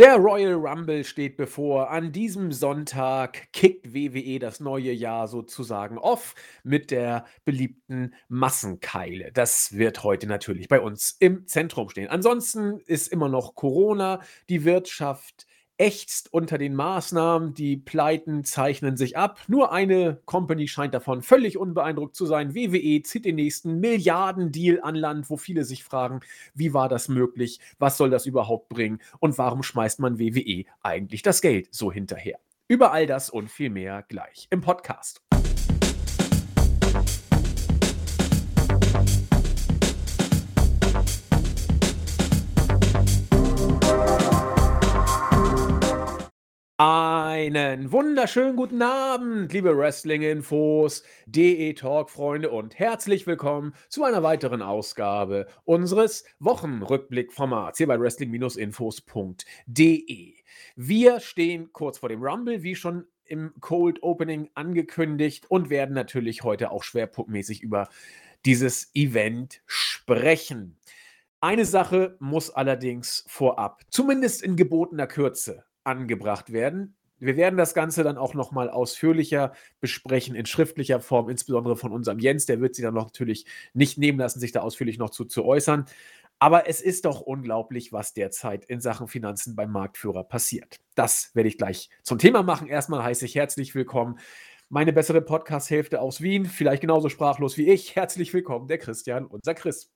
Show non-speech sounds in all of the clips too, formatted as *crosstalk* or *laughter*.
Der Royal Rumble steht bevor. An diesem Sonntag kickt WWE das neue Jahr sozusagen off mit der beliebten Massenkeile. Das wird heute natürlich bei uns im Zentrum stehen. Ansonsten ist immer noch Corona, die Wirtschaft ächzt unter den Maßnahmen, die Pleiten zeichnen sich ab. Nur eine Company scheint davon völlig unbeeindruckt zu sein. WWE zieht den nächsten Milliardendeal an Land, wo viele sich fragen, wie war das möglich? Was soll das überhaupt bringen? Und warum schmeißt man WWE eigentlich das Geld so hinterher? Über all das und viel mehr gleich im Podcast. Einen wunderschönen guten Abend, liebe Wrestling-Infos, DE-Talk-Freunde und herzlich willkommen zu einer weiteren Ausgabe unseres Wochenrückblick-Formats hier bei wrestling-infos.de. Wir stehen kurz vor dem Rumble, wie schon im Cold Opening angekündigt und werden natürlich heute auch schwerpunktmäßig über dieses Event sprechen. Eine Sache muss allerdings vorab, zumindest in gebotener Kürze, angebracht werden. Wir werden das Ganze dann auch noch mal ausführlicher besprechen in schriftlicher Form, insbesondere von unserem Jens. Der wird sich dann noch natürlich nicht nehmen lassen, sich da ausführlich noch zu, zu äußern. Aber es ist doch unglaublich, was derzeit in Sachen Finanzen beim Marktführer passiert. Das werde ich gleich zum Thema machen. Erstmal heiße ich herzlich willkommen meine bessere Podcast-Hälfte aus Wien, vielleicht genauso sprachlos wie ich. Herzlich willkommen, der Christian, unser Chris.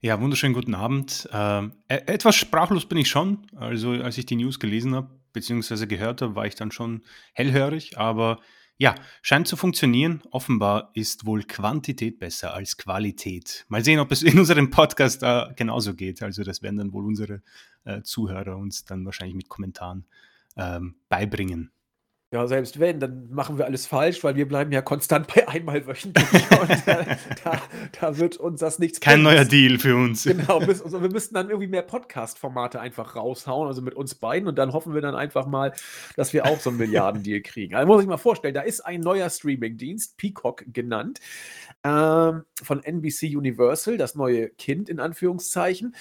Ja, wunderschönen guten Abend. Ähm, etwas sprachlos bin ich schon. Also, als ich die News gelesen habe, beziehungsweise gehört habe, war ich dann schon hellhörig. Aber ja, scheint zu funktionieren. Offenbar ist wohl Quantität besser als Qualität. Mal sehen, ob es in unserem Podcast da genauso geht. Also, das werden dann wohl unsere äh, Zuhörer uns dann wahrscheinlich mit Kommentaren ähm, beibringen. Ja, selbst wenn, dann machen wir alles falsch, weil wir bleiben ja konstant bei einmal wöchentlich *laughs* und äh, da, da wird uns das nichts Kein bringen. neuer Deal für uns. Genau, also wir müssten dann irgendwie mehr Podcast-Formate einfach raushauen, also mit uns beiden und dann hoffen wir dann einfach mal, dass wir auch so einen Milliardendeal *laughs* kriegen. Also muss ich mal vorstellen, da ist ein neuer Streaming-Dienst, Peacock genannt, ähm, von NBC Universal, das neue Kind in Anführungszeichen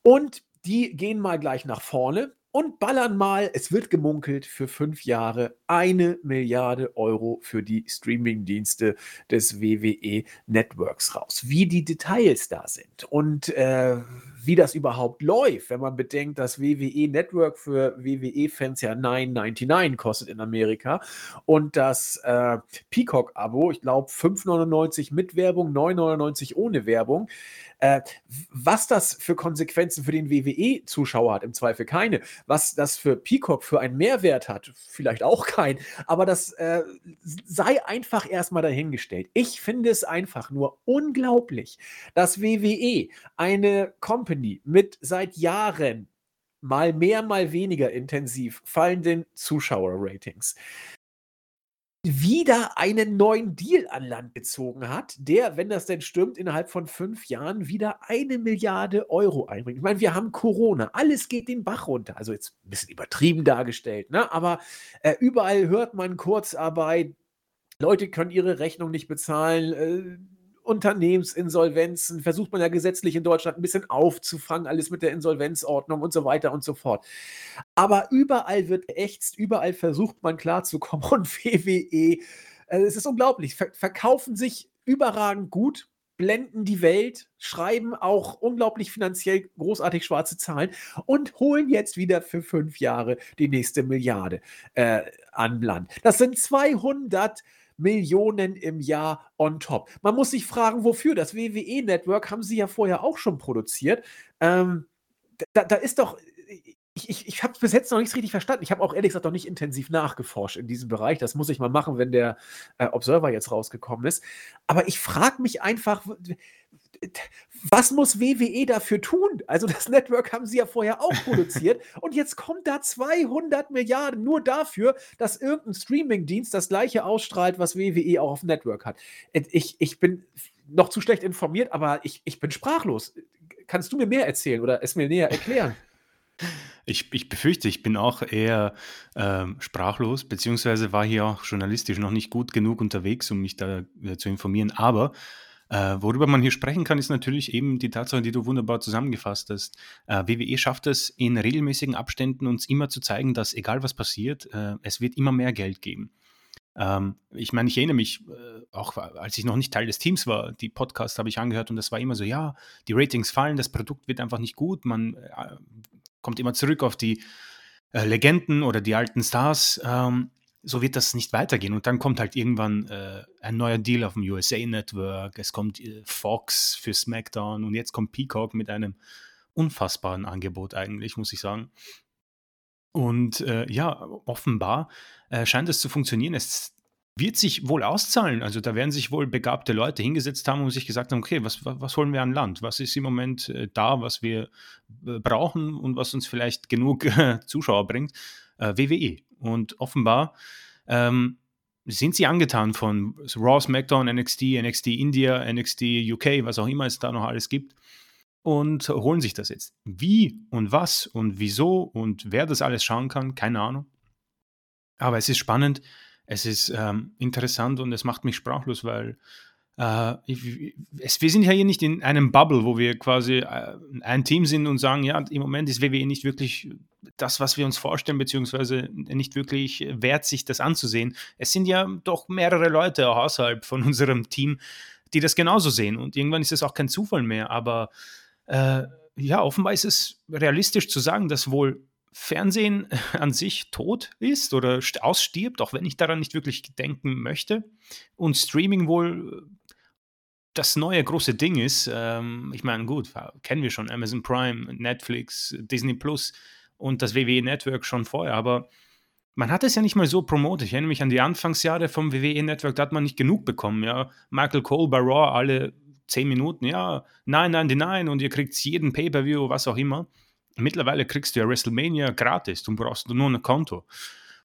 und die gehen mal gleich nach vorne und ballern mal, es wird gemunkelt, für fünf Jahre eine Milliarde Euro für die Streaming-Dienste des WWE Networks raus. Wie die Details da sind und äh, wie das überhaupt läuft, wenn man bedenkt, dass WWE Network für WWE-Fans ja 9,99 kostet in Amerika und das äh, Peacock-Abo, ich glaube 5,99 mit Werbung, 9,99 ohne Werbung. Äh, was das für Konsequenzen für den WWE-Zuschauer hat, im Zweifel keine. Was das für Peacock für einen Mehrwert hat, vielleicht auch kein. Aber das äh, sei einfach erstmal dahingestellt. Ich finde es einfach nur unglaublich, dass WWE eine Company mit seit Jahren mal mehr, mal weniger intensiv fallenden Zuschauerratings wieder einen neuen Deal an Land gezogen hat, der, wenn das denn stimmt, innerhalb von fünf Jahren wieder eine Milliarde Euro einbringt. Ich meine, wir haben Corona, alles geht den Bach runter. Also jetzt ein bisschen übertrieben dargestellt, ne? aber äh, überall hört man Kurzarbeit, Leute können ihre Rechnung nicht bezahlen. Äh, Unternehmensinsolvenzen versucht man ja gesetzlich in Deutschland ein bisschen aufzufangen, alles mit der Insolvenzordnung und so weiter und so fort. Aber überall wird geächtzt, überall versucht man klarzukommen *laughs* und WWE, äh, es ist unglaublich, ver verkaufen sich überragend gut, blenden die Welt, schreiben auch unglaublich finanziell großartig schwarze Zahlen und holen jetzt wieder für fünf Jahre die nächste Milliarde äh, an Land. Das sind 200 Millionen im Jahr on top. Man muss sich fragen, wofür. Das WWE-Network haben sie ja vorher auch schon produziert. Ähm, da, da ist doch ich, ich, ich habe bis jetzt noch nichts richtig verstanden. Ich habe auch ehrlich gesagt noch nicht intensiv nachgeforscht in diesem Bereich. Das muss ich mal machen, wenn der äh, Observer jetzt rausgekommen ist. Aber ich frage mich einfach, was muss WWE dafür tun? Also das *laughs* Network haben sie ja vorher auch produziert *laughs* und jetzt kommt da 200 Milliarden nur dafür, dass irgendein Streamingdienst das gleiche ausstrahlt, was WWE auch auf dem Network hat. Ich, ich bin noch zu schlecht informiert, aber ich, ich bin sprachlos. Kannst du mir mehr erzählen oder es mir näher erklären? Ich, ich befürchte, ich bin auch eher ähm, sprachlos, beziehungsweise war hier auch journalistisch noch nicht gut genug unterwegs, um mich da äh, zu informieren. Aber Äh, worüber man hier sprechen kann, ist natürlich eben die Tatsache, die du wunderbar zusammengefasst hast. Äh, WWE schafft es in regelmäßigen Abständen, uns immer zu zeigen, dass egal was passiert, äh, es wird immer mehr Geld geben. Ähm, ich meine, ich erinnere mich, äh, auch als ich noch nicht Teil des Teams war, die Podcasts habe ich angehört und das war immer so, ja, die Ratings fallen, das Produkt wird einfach nicht gut, man äh, kommt immer zurück auf die äh, Legenden oder die alten Stars. Ähm, so wird das nicht weitergehen. Und dann kommt halt irgendwann äh, ein neuer Deal auf dem USA Network, es kommt äh, Fox für SmackDown und jetzt kommt Peacock mit einem unfassbaren Angebot eigentlich, muss ich sagen. Und äh, ja, offenbar äh, scheint es zu funktionieren. Es wird sich wohl auszahlen. Also da werden sich wohl begabte Leute hingesetzt haben und sich gesagt haben, okay, was, was, was holen wir an Land? Was ist im Moment äh, da, was wir äh, brauchen und was uns vielleicht genug Zuschauer bringt? WWE. Und offenbar ähm, sind sie angetan von Raw, SmackDown, NXT, NXT India, NXT UK, was auch immer es da noch alles gibt und holen sich das jetzt. Wie und was und wieso und wer das alles schauen kann, keine Ahnung. Aber es ist spannend, es ist ähm, interessant und es macht mich sprachlos, weil äh, es, wir sind ja hier nicht in einem Bubble, wo wir quasi äh, ein Team sind und sagen, ja, im Moment ist WWE nicht wirklich das, was wir uns vorstellen, beziehungsweise nicht wirklich wert, sich das anzusehen. Es sind ja doch mehrere Leute außerhalb von *laughs* unserem Team, die das genauso sehen. Und irgendwann ist es auch kein Zufall mehr. Aber äh, ja, offenbar ist es realistisch zu sagen, dass wohl Fernsehen *laughs* an sich tot ist oder ausstirbt, auch wenn ich daran nicht wirklich denken möchte. Und Streaming wohl das neue große Ding ist, ähm, ich meine, gut, kennen wir schon Amazon Prime, Netflix, Disney Plus und das WWE Network schon vorher, aber man hat es ja nicht mal so promotet. Ich erinnere mich an die Anfangsjahre vom WWE Network, da hat man nicht genug bekommen. Ja, Michael Cole bei Raw alle zehn Minuten, ja, nein, nein, nein, und ihr kriegt jeden Pay-per-View, was auch immer. Mittlerweile kriegst du ja WrestleMania gratis, du brauchst nur ein Konto.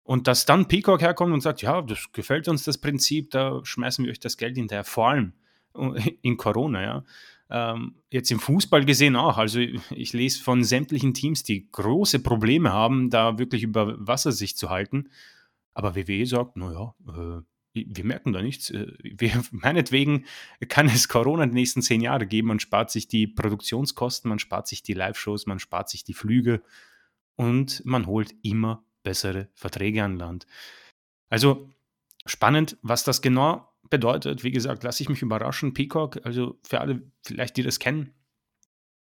Und dass dann Peacock herkommt und sagt, ja, das gefällt uns das Prinzip, da schmeißen wir euch das Geld hinterher. Vor allem, *laughs* in Corona, ja. Ähm, jetzt im Fußball gesehen auch. Also ich lese von sämtlichen Teams, die große Probleme haben, da wirklich über Wasser sich zu halten. Aber WWE sagt, naja, äh, wir merken da nichts. Äh, *laughs* wir, meinetwegen kann es Corona die nächsten zehn Jahre geben. Man spart sich die Produktionskosten, man spart sich die Live-Shows, man spart sich die Flüge und man holt immer bessere Verträge an Land. Also spannend, was das genau bedeutet, wie gesagt, lasse ich mich überraschen. Peacock, also für alle vielleicht, die das kennen,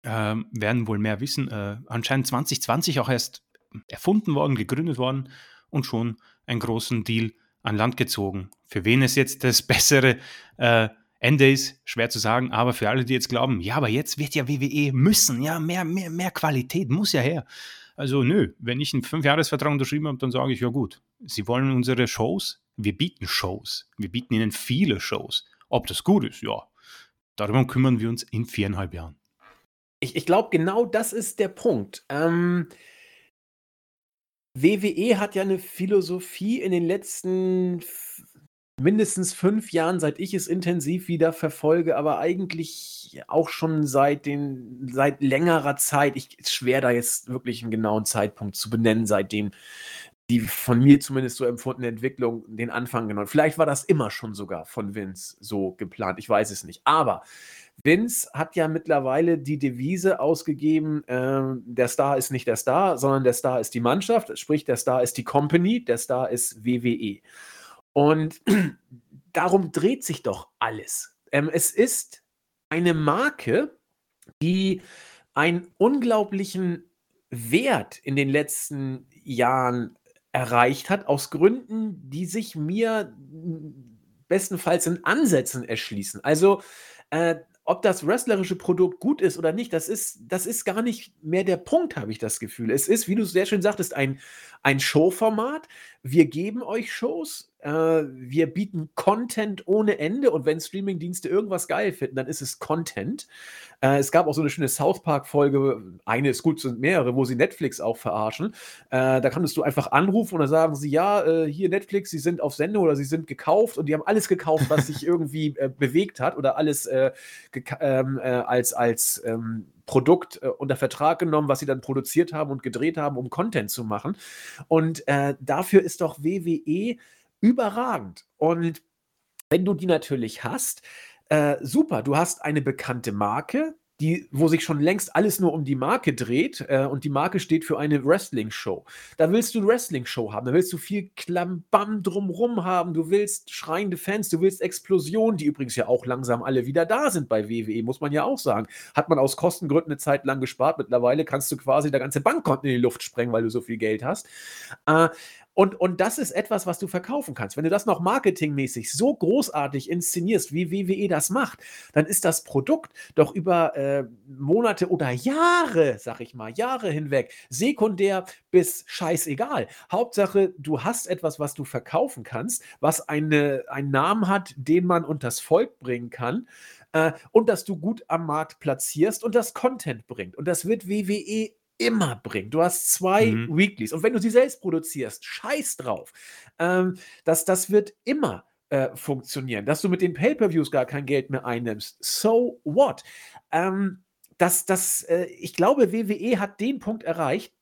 äh, werden wohl mehr wissen. Äh, anscheinend 2020 auch erst erfunden worden, gegründet worden und schon einen großen Deal an Land gezogen. Für wen es jetzt das *laughs* bessere äh, Ende ist, schwer zu sagen, aber für alle, die jetzt glauben, ja, aber jetzt wird ja WWE müssen, ja, mehr, mehr, mehr Qualität muss ja her. Also nö, wenn ich einen Fünfjahresvertrag unterschrieben habe, dann sage ich, ja gut, Sie wollen unsere Shows, wir bieten Shows. Wir bieten ihnen viele Shows. Ob das gut ist, ja. Darüber kümmern wir uns in viereinhalb Jahren. Ich, ich glaube, genau das ist der Punkt. Ähm, WWE hat ja eine Philosophie in den letzten mindestens fünf Jahren, seit ich es intensiv wieder verfolge, aber eigentlich auch schon seit, den, seit längerer Zeit. Ich schwer, da jetzt wirklich einen genauen Zeitpunkt zu benennen, seitdem die von mir zumindest so empfundene Entwicklung den Anfang genommen. Vielleicht war das immer schon sogar von Vince so geplant, ich weiß es nicht. Aber Vince hat ja mittlerweile die Devise ausgegeben, äh, der Star ist nicht der Star, sondern der Star ist die Mannschaft, sprich der Star ist die Company, der Star ist WWE. Und *clears throat* darum dreht sich doch alles. Ähm, es ist eine Marke, die einen unglaublichen Wert in den letzten Jahren erreicht hat, aus Gründen, die sich mir bestenfalls in Ansätzen erschließen. Also, äh, ob das wrestlerische Produkt gut ist oder nicht, das ist, das ist gar nicht mehr der Punkt, habe ich das Gefühl. Es ist, wie du sehr schön sagtest, ein, ein Showformat. Wir geben euch Shows, wir bieten Content ohne Ende und wenn Streamingdienste irgendwas geil finden, dann ist es Content. Äh, es gab auch so eine schöne South Park-Folge, eine ist gut, sind mehrere, wo sie Netflix auch verarschen. Äh, da kannst du einfach anrufen und dann sagen sie, ja, äh, hier Netflix, sie sind auf Sendung oder sie sind gekauft und die haben alles gekauft, was sich *laughs* irgendwie äh, bewegt hat oder alles äh, ähm, als, als ähm, Produkt äh, unter Vertrag genommen, was sie dann produziert haben und gedreht haben, um Content zu machen. Und äh, dafür ist doch WWE überragend. Und wenn du die natürlich hast, äh, super, du hast eine bekannte Marke, die, wo sich schon längst alles nur um die Marke dreht äh, und die Marke steht für eine Wrestling-Show. Da willst du eine Wrestling-Show haben, da willst du viel Klambam drumrum haben, du willst schreiende Fans, du willst Explosionen, die übrigens ja auch langsam alle wieder da sind bei WWE, muss man ja auch sagen. Hat man aus Kostengründen eine Zeit lang gespart, mittlerweile kannst du quasi der ganze Bankkonten in die Luft sprengen, weil du so viel Geld hast. Äh, und, und das ist etwas, was du verkaufen kannst. Wenn du das noch marketingmäßig so großartig inszenierst, wie WWE das macht, dann ist das Produkt doch über äh, Monate oder Jahre, sag ich mal, Jahre hinweg, sekundär bis scheißegal. Hauptsache, du hast etwas, was du verkaufen kannst, was eine, einen Namen hat, den man unters Volk bringen kann. Äh, und dass du gut am Markt platzierst und das Content bringt. Und das wird WWE immer bringt. Du hast zwei mhm. Weeklies. Und wenn du sie selbst produzierst, scheiß drauf. Ähm, das, das wird immer äh, funktionieren. Dass du mit den Pay-Per-Views gar kein Geld mehr einnimmst. So what? Ähm, das, das, äh, ich glaube, WWE hat den Punkt erreicht,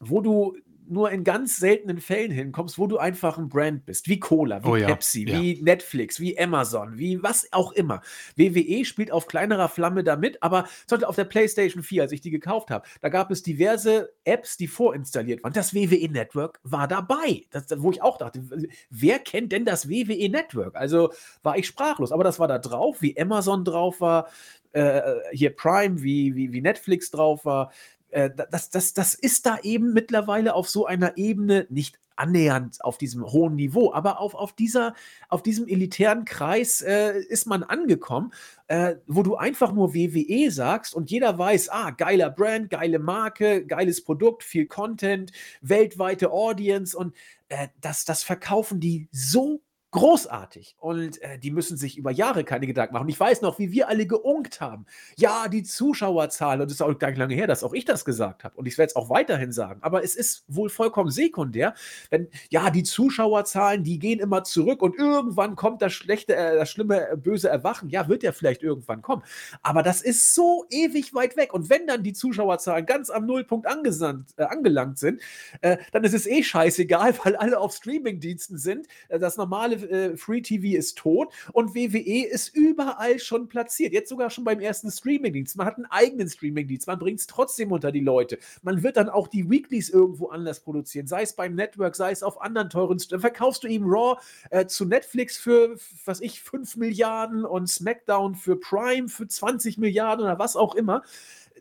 wo du nur in ganz seltenen Fällen hinkommst, wo du einfach ein Brand bist, wie Cola, wie oh, Pepsi, ja. wie Netflix, wie Amazon, wie was auch immer. WWE spielt auf kleinerer Flamme damit, aber zum auf der PlayStation 4, als ich die gekauft habe, da gab es diverse Apps, die vorinstalliert waren. Das WWE Network war dabei, das, wo ich auch dachte, wer kennt denn das WWE Network? Also war ich sprachlos, aber das war da drauf, wie Amazon drauf war, äh, hier Prime, wie, wie, wie Netflix drauf war, äh, das, das, das ist da eben mittlerweile auf so einer Ebene nicht annähernd auf diesem hohen Niveau, aber auf, auf, dieser, auf diesem elitären Kreis äh, ist man angekommen, äh, wo du einfach nur WWE sagst und jeder weiß, ah, geiler Brand, geile Marke, geiles Produkt, viel Content, weltweite Audience und äh, das, das verkaufen die so großartig. Und äh, die müssen sich über Jahre keine Gedanken machen. Ich weiß noch, wie wir alle geunkt haben. Ja, die Zuschauerzahl, und es ist auch gar nicht lange her, dass auch ich das gesagt habe. Und ich werde es auch weiterhin sagen. Aber es ist wohl vollkommen sekundär. Denn ja, die Zuschauerzahlen, die gehen immer zurück und irgendwann kommt das schlechte, äh, das schlimme, äh, böse Erwachen. Ja, wird ja vielleicht irgendwann kommen. Aber das ist so ewig weit weg. Und wenn dann die Zuschauerzahlen ganz am Nullpunkt angesandt, äh, angelangt sind, äh, dann ist es eh scheißegal, *laughs* weil alle auf Streamingdiensten sind. Äh, das normale äh, Free TV ist tot und WWE ist überall schon platziert. Jetzt sogar schon beim ersten Streamingdienst. Man hat einen eigenen Streamingdienst, man bringt es trotzdem unter die Leute. Man wird dann auch die Weeklies irgendwo anders produzieren, sei es beim Network, sei es auf anderen teuren. Dann verkaufst du eben Raw äh, zu Netflix für, was ich, 5 Milliarden und SmackDown für Prime für 20 Milliarden oder was auch immer.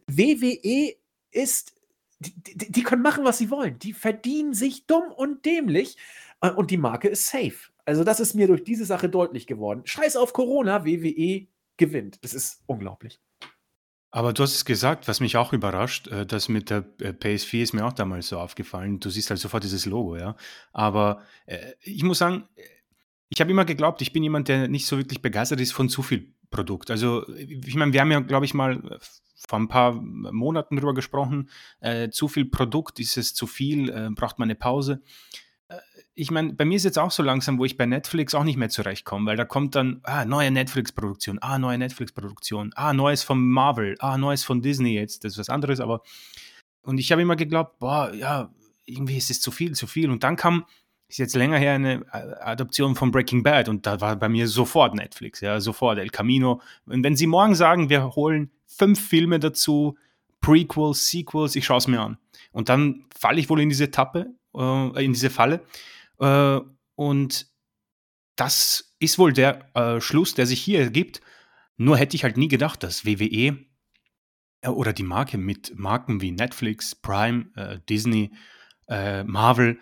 WWE ist die, die, die, können machen, was sie wollen. Die verdienen sich dumm und dämlich äh, und die Marke ist safe. Also, das ist mir durch diese Sache deutlich geworden. Scheiß auf Corona, WWE gewinnt. Das ist unglaublich. Aber du hast es gesagt, was mich auch überrascht, äh, das mit der äh, PS4 ist mir auch damals so aufgefallen. Du siehst halt sofort dieses Logo, ja. Aber äh, ich muss sagen, ich habe immer geglaubt, ich bin jemand, der nicht so wirklich begeistert ist von zu viel Produkt. Also, ich meine, wir haben ja, glaube ich, mal vor ein paar Monaten drüber gesprochen. Äh, zu viel Produkt, ist es zu viel, äh, braucht man eine Pause ich meine, bei mir ist jetzt auch so langsam, wo ich bei Netflix auch nicht mehr zurechtkomme, weil da kommt dann, ah, neue Netflix-Produktion, ah, neue Netflix-Produktion, ah, neues von Marvel, ah, neues von Disney jetzt, das ist was anderes, aber und ich habe immer geglaubt, boah, ja, irgendwie ist es zu viel, zu viel. Und dann kam, ist jetzt länger her, eine Adoption von Breaking Bad und da war bei mir sofort Netflix, ja, sofort El Camino. Und wenn sie morgen sagen, wir holen fünf Filme dazu, Prequels, Sequels, ich schaue es mir an. Und dann falle ich wohl in diese Tappe, äh, in diese Falle. Äh, und das ist wohl der äh, Schluss, der sich hier ergibt. Nur hätte ich halt nie gedacht, dass WWE äh, oder die Marke mit Marken wie Netflix, Prime, äh, Disney, äh, Marvel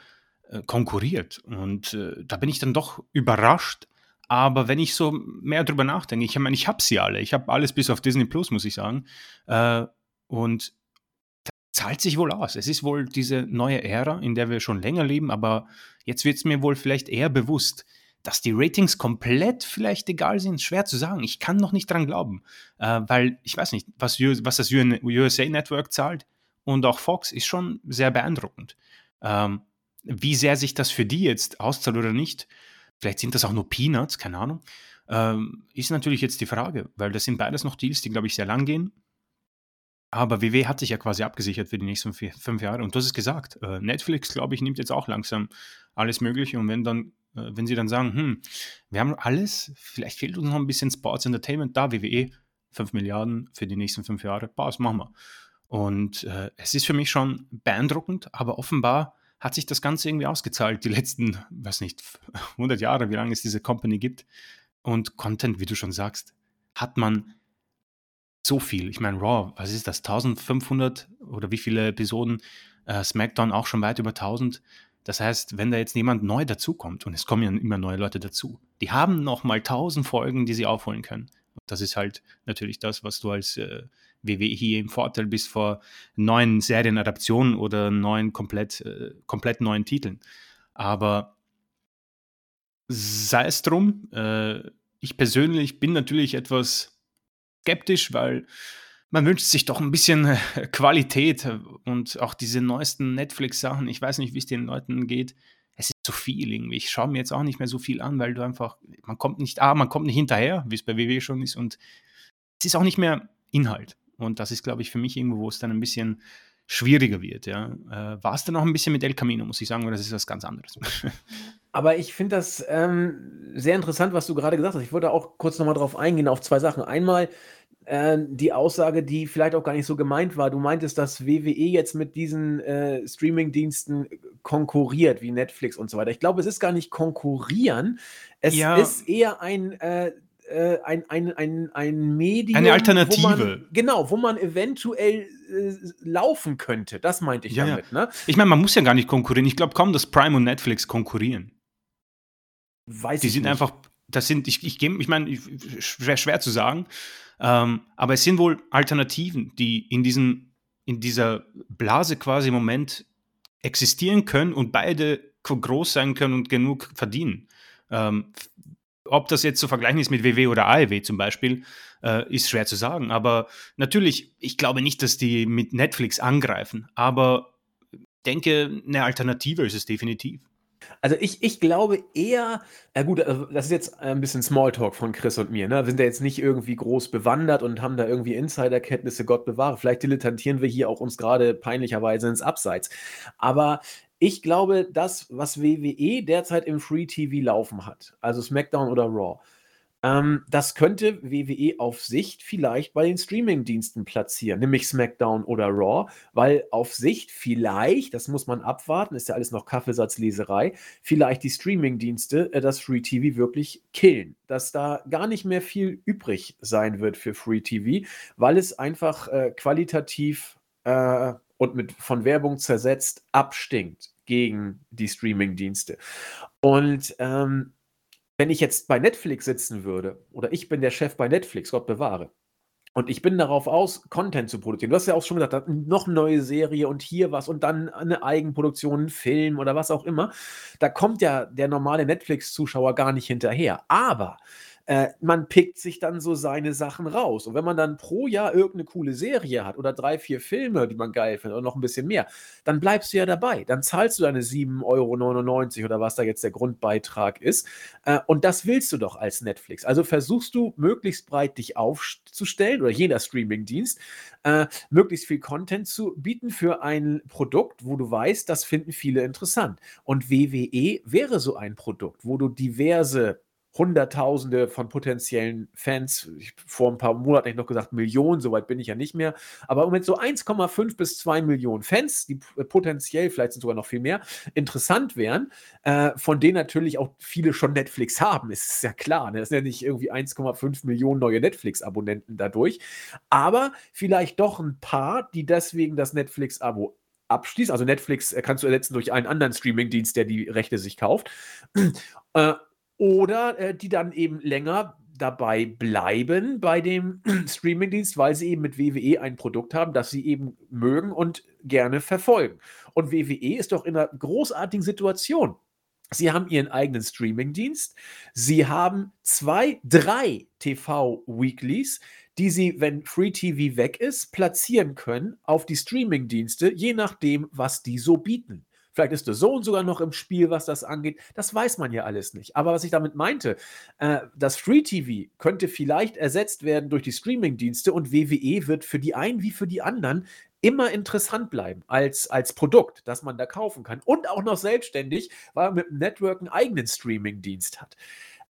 äh, konkurriert. Und da bin ich dann doch überrascht. Aber wenn ich so mehr drüber nachdenke, ich meine, ich habe sie alle. Ich habe alles bis auf Disney Plus, muss ich sagen. und zahlt sich wohl aus. Es ist wohl diese neue Ära, in der wir schon länger leben, aber jetzt wird es mir wohl vielleicht eher bewusst, dass die Ratings komplett vielleicht egal sind. Schwer zu sagen. Ich kann noch nicht dran glauben, äh, weil ich weiß nicht, was, was, das USA Network zahlt und auch Fox ist schon sehr beeindruckend. Ähm, wie sehr sich das für die jetzt auszahlt oder nicht, vielleicht sind das auch nur Peanuts, keine Ahnung, ähm, ist natürlich jetzt die Frage, weil das sind beides noch Deals, die, glaube ich, sehr lang gehen aber WW hat sich ja quasi abgesichert für die nächsten vier, fünf Jahre. Und du hast es gesagt, äh, Netflix, glaube ich, nimmt jetzt auch langsam alles Mögliche. Und wenn dann Äh, wenn sie dann sagen, hm, wir haben alles, vielleicht fehlt uns noch ein bisschen Sports Entertainment, da WWE, 5 Milliarden für die nächsten fünf Jahre, passt, machen wir. Und äh, es ist für mich schon beeindruckend, aber offenbar hat sich das Ganze irgendwie ausgezahlt, die letzten, weiß nicht, 100 Jahre, wie lange es diese Company gibt. Und Content, wie du schon sagst, hat man so viel. Ich meine, Raw, was ist das, 1500 oder wie viele Episoden? Äh, SmackDown auch schon weit über 1000. Das heißt, wenn da jetzt jemand neu dazukommt, und es kommen ja immer neue Leute dazu, die haben nochmal 1000 Folgen, die sie aufholen können. Das ist halt natürlich das, was du als äh, WWE hier im Vorteil bist vor neuen Serienadaptionen oder neuen komplett, äh, komplett neuen Titeln. Aber sei es drum, äh, ich persönlich bin natürlich etwas skeptisch, weil man wünscht sich doch ein bisschen äh, Qualität und auch diese neuesten Netflix-Sachen. Ich weiß nicht, wie es den Leuten geht. Es ist zu viel irgendwie. Ich schaue mir jetzt auch nicht mehr so viel an, weil du einfach, man kommt nicht, ah, man kommt nicht hinterher, wie es bei WWE schon ist und es ist auch nicht mehr Inhalt. Und das ist, glaube ich, für mich irgendwo, wo es dann ein bisschen schwieriger wird. Ja. Äh, War es dann auch ein bisschen mit El Camino, muss ich sagen, oder das ist was ganz anderes? *laughs* Aber ich finde das ähm, sehr interessant, was du gerade gesagt hast. Ich wollte auch kurz nochmal drauf eingehen, auf zwei Sachen. Einmal äh, die Aussage, die vielleicht auch gar nicht so gemeint war. Du meintest, dass WWE jetzt mit diesen äh, Streaming-Diensten konkurriert, wie Netflix und so weiter. Ich glaube, es ist gar nicht konkurrieren. Es ja. ist eher ein äh, äh, ein, ein, ein, ein Medium. Eine Alternative. Wo man, genau, wo man eventuell äh, laufen könnte. Das meinte ich ja, damit. Ne? Ich meine, man muss ja gar nicht konkurrieren. Ich glaube kaum, dass Prime und Netflix konkurrieren. Weiß Die sind nicht. einfach, das sind, ich, ich, ich meine, schwer, schwer zu sagen, ähm, aber es sind wohl Alternativen, die in, diesen, in dieser Blase quasi im Moment existieren können und beide groß sein können und genug verdienen. Ähm, ob das jetzt zu vergleichen ist mit WW oder AEW zum Beispiel, äh, ist schwer zu sagen. Aber natürlich, ich glaube nicht, dass die mit Netflix angreifen. Aber ich denke, eine Alternative ist es definitiv. Also ich, ich glaube eher, ja gut, also das ist jetzt ein bisschen Smalltalk von Chris und mir. Ne? Wir sind ja jetzt nicht irgendwie groß bewandert und haben da irgendwie Insiderkenntnisse, Gott bewahre. Vielleicht dilettantieren wir hier auch uns gerade peinlicherweise ins Abseits. Aber ich glaube, das, was WWE derzeit im Free TV laufen hat, also SmackDown oder Raw, ähm, das könnte WWE auf Sicht vielleicht bei den Streaming-Diensten platzieren, nämlich SmackDown oder Raw, weil auf Sicht vielleicht, das muss man abwarten, ist ja alles noch Kaffeesatzleserei, vielleicht die Streaming-Dienste äh, das Free TV wirklich killen, dass da gar nicht mehr viel übrig sein wird für Free TV, weil es einfach äh, qualitativ äh, und mit von Werbung zersetzt abstinkt gegen die Streaming-Dienste. Und ähm, wenn ich jetzt bei Netflix sitzen würde, oder ich bin der Chef bei Netflix, Gott bewahre, und ich bin darauf aus, Content zu produzieren. Du hast ja auch schon gesagt, noch eine neue Serie und hier was und dann eine Eigenproduktion, ein Film oder was auch immer. Da kommt ja der normale Netflix-Zuschauer gar nicht hinterher. Aber äh, man pickt sich dann so seine Sachen raus. Und wenn man dann pro Jahr irgendeine coole Serie hat oder drei, vier Filme, die man geil findet oder noch ein bisschen mehr, dann bleibst du ja dabei. Dann zahlst du deine 7,99 Euro oder was da jetzt der Grundbeitrag ist. Äh, und das willst du doch als Netflix. Also versuchst du möglichst breit dich aufzustellen oder jeder Streamingdienst, äh, möglichst viel Content zu bieten für ein Produkt, wo du weißt, das finden viele interessant. Und WWE wäre so ein Produkt, wo du diverse Hunderttausende von potenziellen Fans. Ich, vor ein paar Monaten ich noch gesagt, Millionen, soweit bin ich ja nicht mehr. Aber im Moment so 1,5 bis 2 Millionen Fans, die potenziell, vielleicht sind sogar noch viel mehr, interessant wären, äh, von denen natürlich auch viele schon Netflix haben. Ist ja klar. Ne? Das sind ja nicht irgendwie 1,5 Millionen neue Netflix-Abonnenten dadurch. Aber vielleicht doch ein paar, die deswegen das Netflix-Abo abschließen. Also Netflix äh, kannst du ersetzen durch einen anderen Streaming-Dienst, der die Rechte sich kauft. Äh, oder äh, die dann eben länger dabei bleiben bei dem *clears throat* Streamingdienst, weil sie eben mit WWE ein Produkt haben, das sie eben mögen und gerne verfolgen. Und WWE ist doch in einer großartigen Situation. Sie haben ihren eigenen Streamingdienst. Sie haben zwei, drei TV-Weeklies, die sie, wenn Free TV weg ist, platzieren können auf die Streamingdienste, je nachdem, was die so bieten. Vielleicht ist der Sohn sogar noch im Spiel, was das angeht. Das weiß man ja alles nicht. Aber was ich damit meinte, äh, das Free TV könnte vielleicht ersetzt werden durch die Streaming-Dienste und WWE wird für die einen wie für die anderen immer interessant bleiben als, als Produkt, das man da kaufen kann und auch noch selbstständig, weil man mit dem Network einen eigenen Streaming-Dienst hat.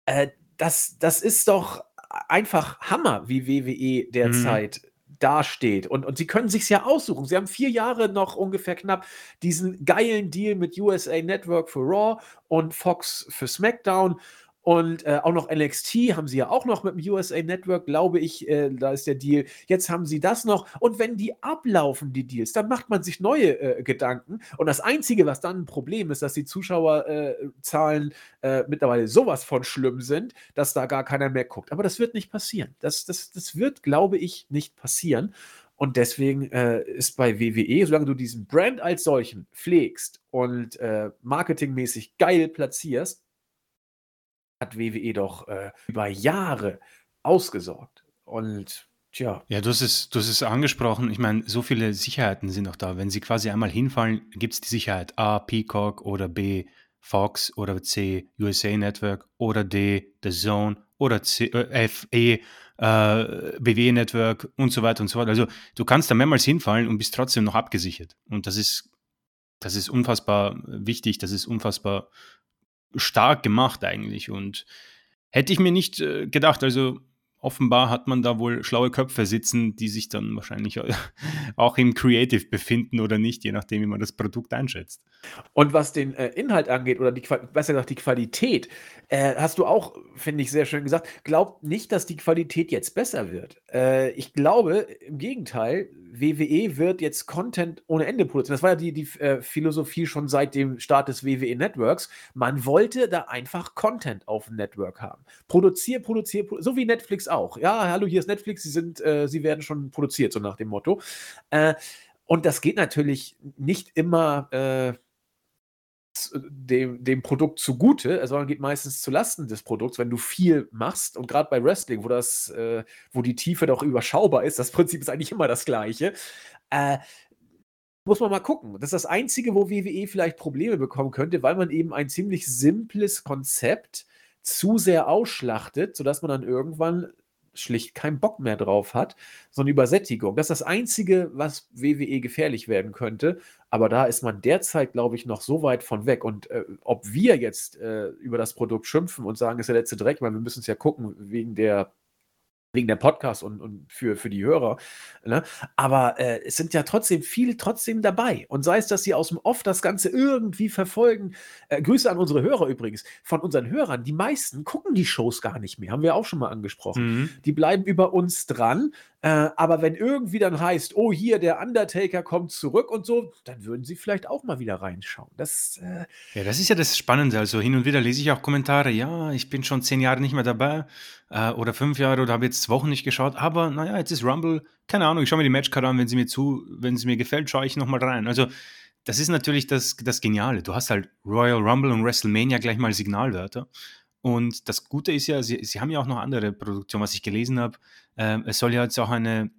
Äh, das, das ist doch einfach Hammer, wie WWE derzeit mhm dasteht. Und, und sie können sich ja aussuchen. Sie haben vier Jahre noch ungefähr knapp diesen geilen Deal mit USA Network für Raw und Fox für SmackDown. Und äh, auch noch NXT haben sie ja auch noch mit dem USA Network, glaube ich, äh, da ist der Deal. Jetzt haben sie das noch. Und wenn die ablaufen, die Deals, dann macht man sich neue äh, Gedanken. Und das Einzige, was dann ein Problem ist, dass die Zuschauerzahlen äh, äh, mittlerweile sowas von schlimm sind, dass da gar keiner mehr guckt. Aber das wird nicht passieren. Das, das, das wird, glaube ich, nicht passieren. Und deswegen äh, ist bei WWE, solange du diesen Brand als solchen pflegst und äh, marketingmäßig geil platzierst, hat WWE doch äh, über Jahre ausgesorgt. Und tja. Ja, du hast es, du hast es angesprochen. Ich meine, so viele Sicherheiten sind noch da. Wenn sie quasi einmal hinfallen, gibt es die Sicherheit A, Peacock oder B, Fox oder C, USA Network oder D, The Zone oder C, äh, F, E, äh, BW Network und so weiter und so fort. Also du kannst da mehrmals hinfallen und bist trotzdem noch abgesichert. Und das ist, das ist unfassbar wichtig, das ist unfassbar stark gemacht eigentlich. Und hätte ich mir nicht äh, gedacht, also offenbar hat man da wohl schlaue Köpfe sitzen, die sich dann wahrscheinlich *laughs* auch im Creative befinden oder nicht, je nachdem, wie man das Produkt einschätzt. Und was den äh, Inhalt angeht oder die, besser gesagt die Qualität, äh, hast du auch, finde ich, sehr schön gesagt, glaubt nicht, dass die Qualität jetzt besser wird. Äh, ich glaube, im Gegenteil, WWE wird jetzt Content ohne Ende produzieren. Das war ja die, die äh, Philosophie schon seit dem Start des WWE Networks. Man wollte da einfach Content auf dem Network haben. Produzier, produzier, produzier so wie Netflix auch. Ja, hallo, hier ist Netflix, sie sind, äh, sie werden schon produziert, so nach dem Motto. Äh, und das geht natürlich nicht immer äh, dem, dem Produkt zugute, sondern geht meistens zu Lasten des Produkts, wenn du viel machst. Und gerade bei Wrestling, wo das, äh, wo die Tiefe doch überschaubar ist, das *laughs* Prinzip ist eigentlich immer das gleiche. Äh, muss man mal gucken. Das ist das Einzige, wo WWE vielleicht Probleme bekommen könnte, weil man eben ein ziemlich simples Konzept zu sehr ausschlachtet, sodass man dann irgendwann schlicht keinen Bock mehr drauf hat, so eine Übersättigung. Das ist das Einzige, was WWE gefährlich werden könnte. Aber da ist man derzeit, glaube ich, noch so weit von weg. Und äh, ob wir jetzt äh, über das Produkt schimpfen und sagen, es ist der letzte Dreck, weil wir müssen es ja gucken, wegen der wegen der Podcasts und, und für, für die Hörer. Ne? Aber äh, es sind ja trotzdem viele trotzdem dabei. Und sei es, dass sie aus dem Off das Ganze irgendwie verfolgen. Äh, Grüße an unsere Hörer übrigens. Von unseren Hörern, die meisten gucken die Shows gar nicht mehr. Haben wir auch schon mal angesprochen. Mhm. Die bleiben über uns dran. Äh, aber wenn irgendwie dann heißt, oh, hier, der Undertaker kommt zurück und so, dann würden sie vielleicht auch mal wieder reinschauen. Das, äh ja, das ist ja das Spannende. Also hin und wieder lese ich auch Kommentare, ja, ich bin schon zehn Jahre nicht mehr dabei äh, oder fünf Jahre oder habe jetzt Wochen nicht geschaut, aber naja, jetzt ist Rumble, keine Ahnung, ich schaue mir die Matchcard an, wenn sie mir zu, wenn sie mir gefällt, schaue ich nochmal rein. Also das ist natürlich das, das Geniale. Du hast halt Royal Rumble und WrestleMania gleich mal Signalwörter. Und das Gute ist ja, sie, sie haben ja auch noch andere Produktionen, was ich gelesen habe. Äh, es soll ja jetzt auch eine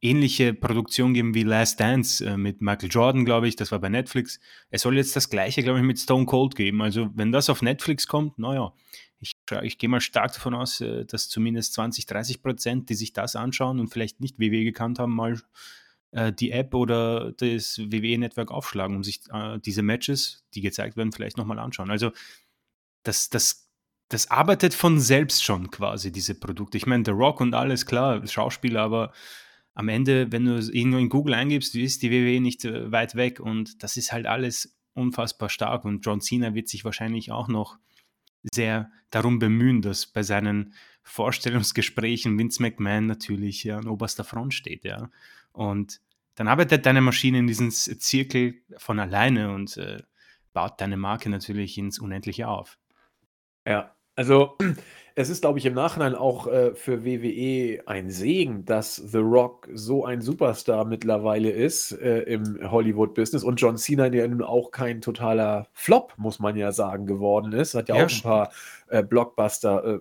ähnliche Produktion geben wie Last Dance äh, mit Michael Jordan, glaube ich. Das war bei Netflix. Es soll jetzt das gleiche, glaube ich, mit Stone Cold geben. Also, wenn das auf Netflix kommt, naja, ich, gehe mal stark davon aus, äh, dass zumindest 20, 30 Prozent, die sich das anschauen und vielleicht nicht WWE gekannt haben, mal äh, die App oder das WWE-Network aufschlagen und sich äh, diese Matches, die gezeigt werden, vielleicht nochmal anschauen. Also, das, das das arbeitet von selbst schon quasi, diese Produkte. Ich meine, The Rock und alles, klar, Schauspieler, aber am Ende, wenn du irgendwo in Google eingibst, ist die WWE nicht weit weg und das ist halt alles unfassbar stark und John Cena wird sich wahrscheinlich auch noch sehr darum bemühen, dass bei seinen Vorstellungsgesprächen Vince McMahon natürlich ja, an oberster Front steht, ja. Und dann arbeitet deine Maschine in diesem Zirkel von alleine und äh, baut deine Marke natürlich ins Unendliche auf. Ja, also, *clears throat* es ist, glaube ich, im Nachhinein auch äh, für WWE ein Segen, dass The Rock so ein Superstar mittlerweile ist äh, im Hollywood-Business und John Cena, der nun auch kein totaler Flop, muss man ja sagen, geworden ist. Hat ja, ja auch ein paar äh, Blockbuster äh,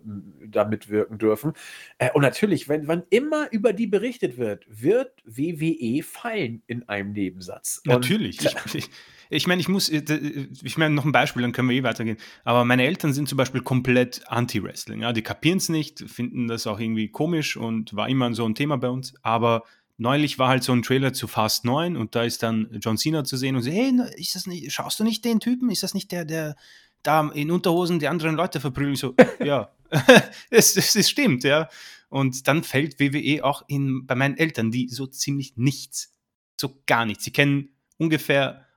da mitwirken dürfen. Äh, und natürlich, wenn, wann immer über die berichtet wird, wird WWE fallen in einem Nebensatz. Natürlich. Und, ich, *laughs* ich, ich meine, ich muss, äh, ich meine, noch ein Beispiel, dann können wir eh weitergehen. Aber meine Eltern sind zum Beispiel komplett anti-Wrestling. Ja? Die kapieren es nicht, finden das auch irgendwie komisch und war immer so ein Thema bei uns. Aber neulich war halt so ein Trailer zu Fast 9 und da ist dann John Cena zu sehen und so, hey, ist das nicht, schaust du nicht den Typen? Ist das nicht der, der da in Unterhosen die anderen Leute verprügeln? So, *laughs* ja, *laughs* es, es, es stimmt, ja. Und dann fällt WWE auch in, bei meinen Eltern, die so ziemlich nichts, so gar nichts. Sie kennen ungefähr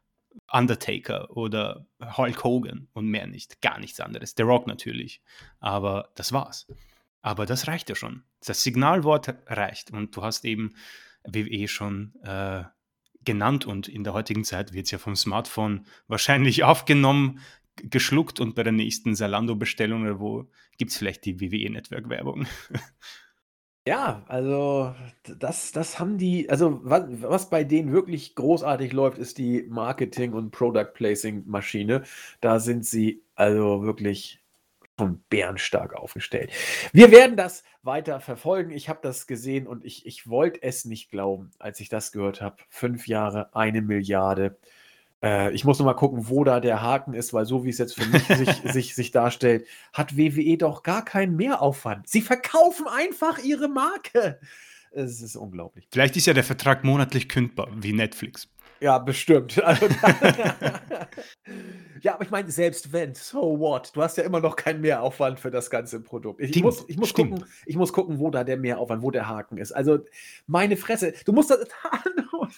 Undertaker oder Hulk Hogan und mehr nicht. Gar nichts anderes. The Rock natürlich. Aber das war's. Aber das reicht ja schon. Das Signalwort reicht. Und du hast eben WWE schon äh, genannt und in der heutigen Zeit wird es ja vom Smartphone wahrscheinlich *laughs* aufgenommen, geschluckt und bei der nächsten Salando-Bestellung oder wo gibt es vielleicht die WWE-Network-Werbung. *laughs* Ja, also das, das haben die, also was, was bei denen wirklich großartig läuft, ist die Marketing- und Product-Placing-Maschine. Da sind sie also wirklich schon bärenstark aufgestellt. Wir werden das weiter verfolgen. Ich habe das gesehen und ich, ich wollte es nicht glauben, als ich das gehört habe. Fünf Jahre, eine Milliarde. Äh, ich muss noch mal gucken, wo da der Haken ist, weil so wie es jetzt für mich sich, *laughs* sich, sich darstellt, hat WWE doch gar keinen Mehraufwand. Sie verkaufen einfach ihre Marke. Es ist unglaublich. Vielleicht ist ja der Vertrag monatlich kündbar, wie Netflix. Ja, bestimmt. Also, *laughs* ja, aber ich meine, selbst wenn, so what? Du hast ja immer noch keinen Mehraufwand für das ganze Produkt. Ich, muss, ich, muss gucken, ich muss gucken, wo da der Mehraufwand, wo der Haken ist. Also, meine Fresse, du musst das. *laughs*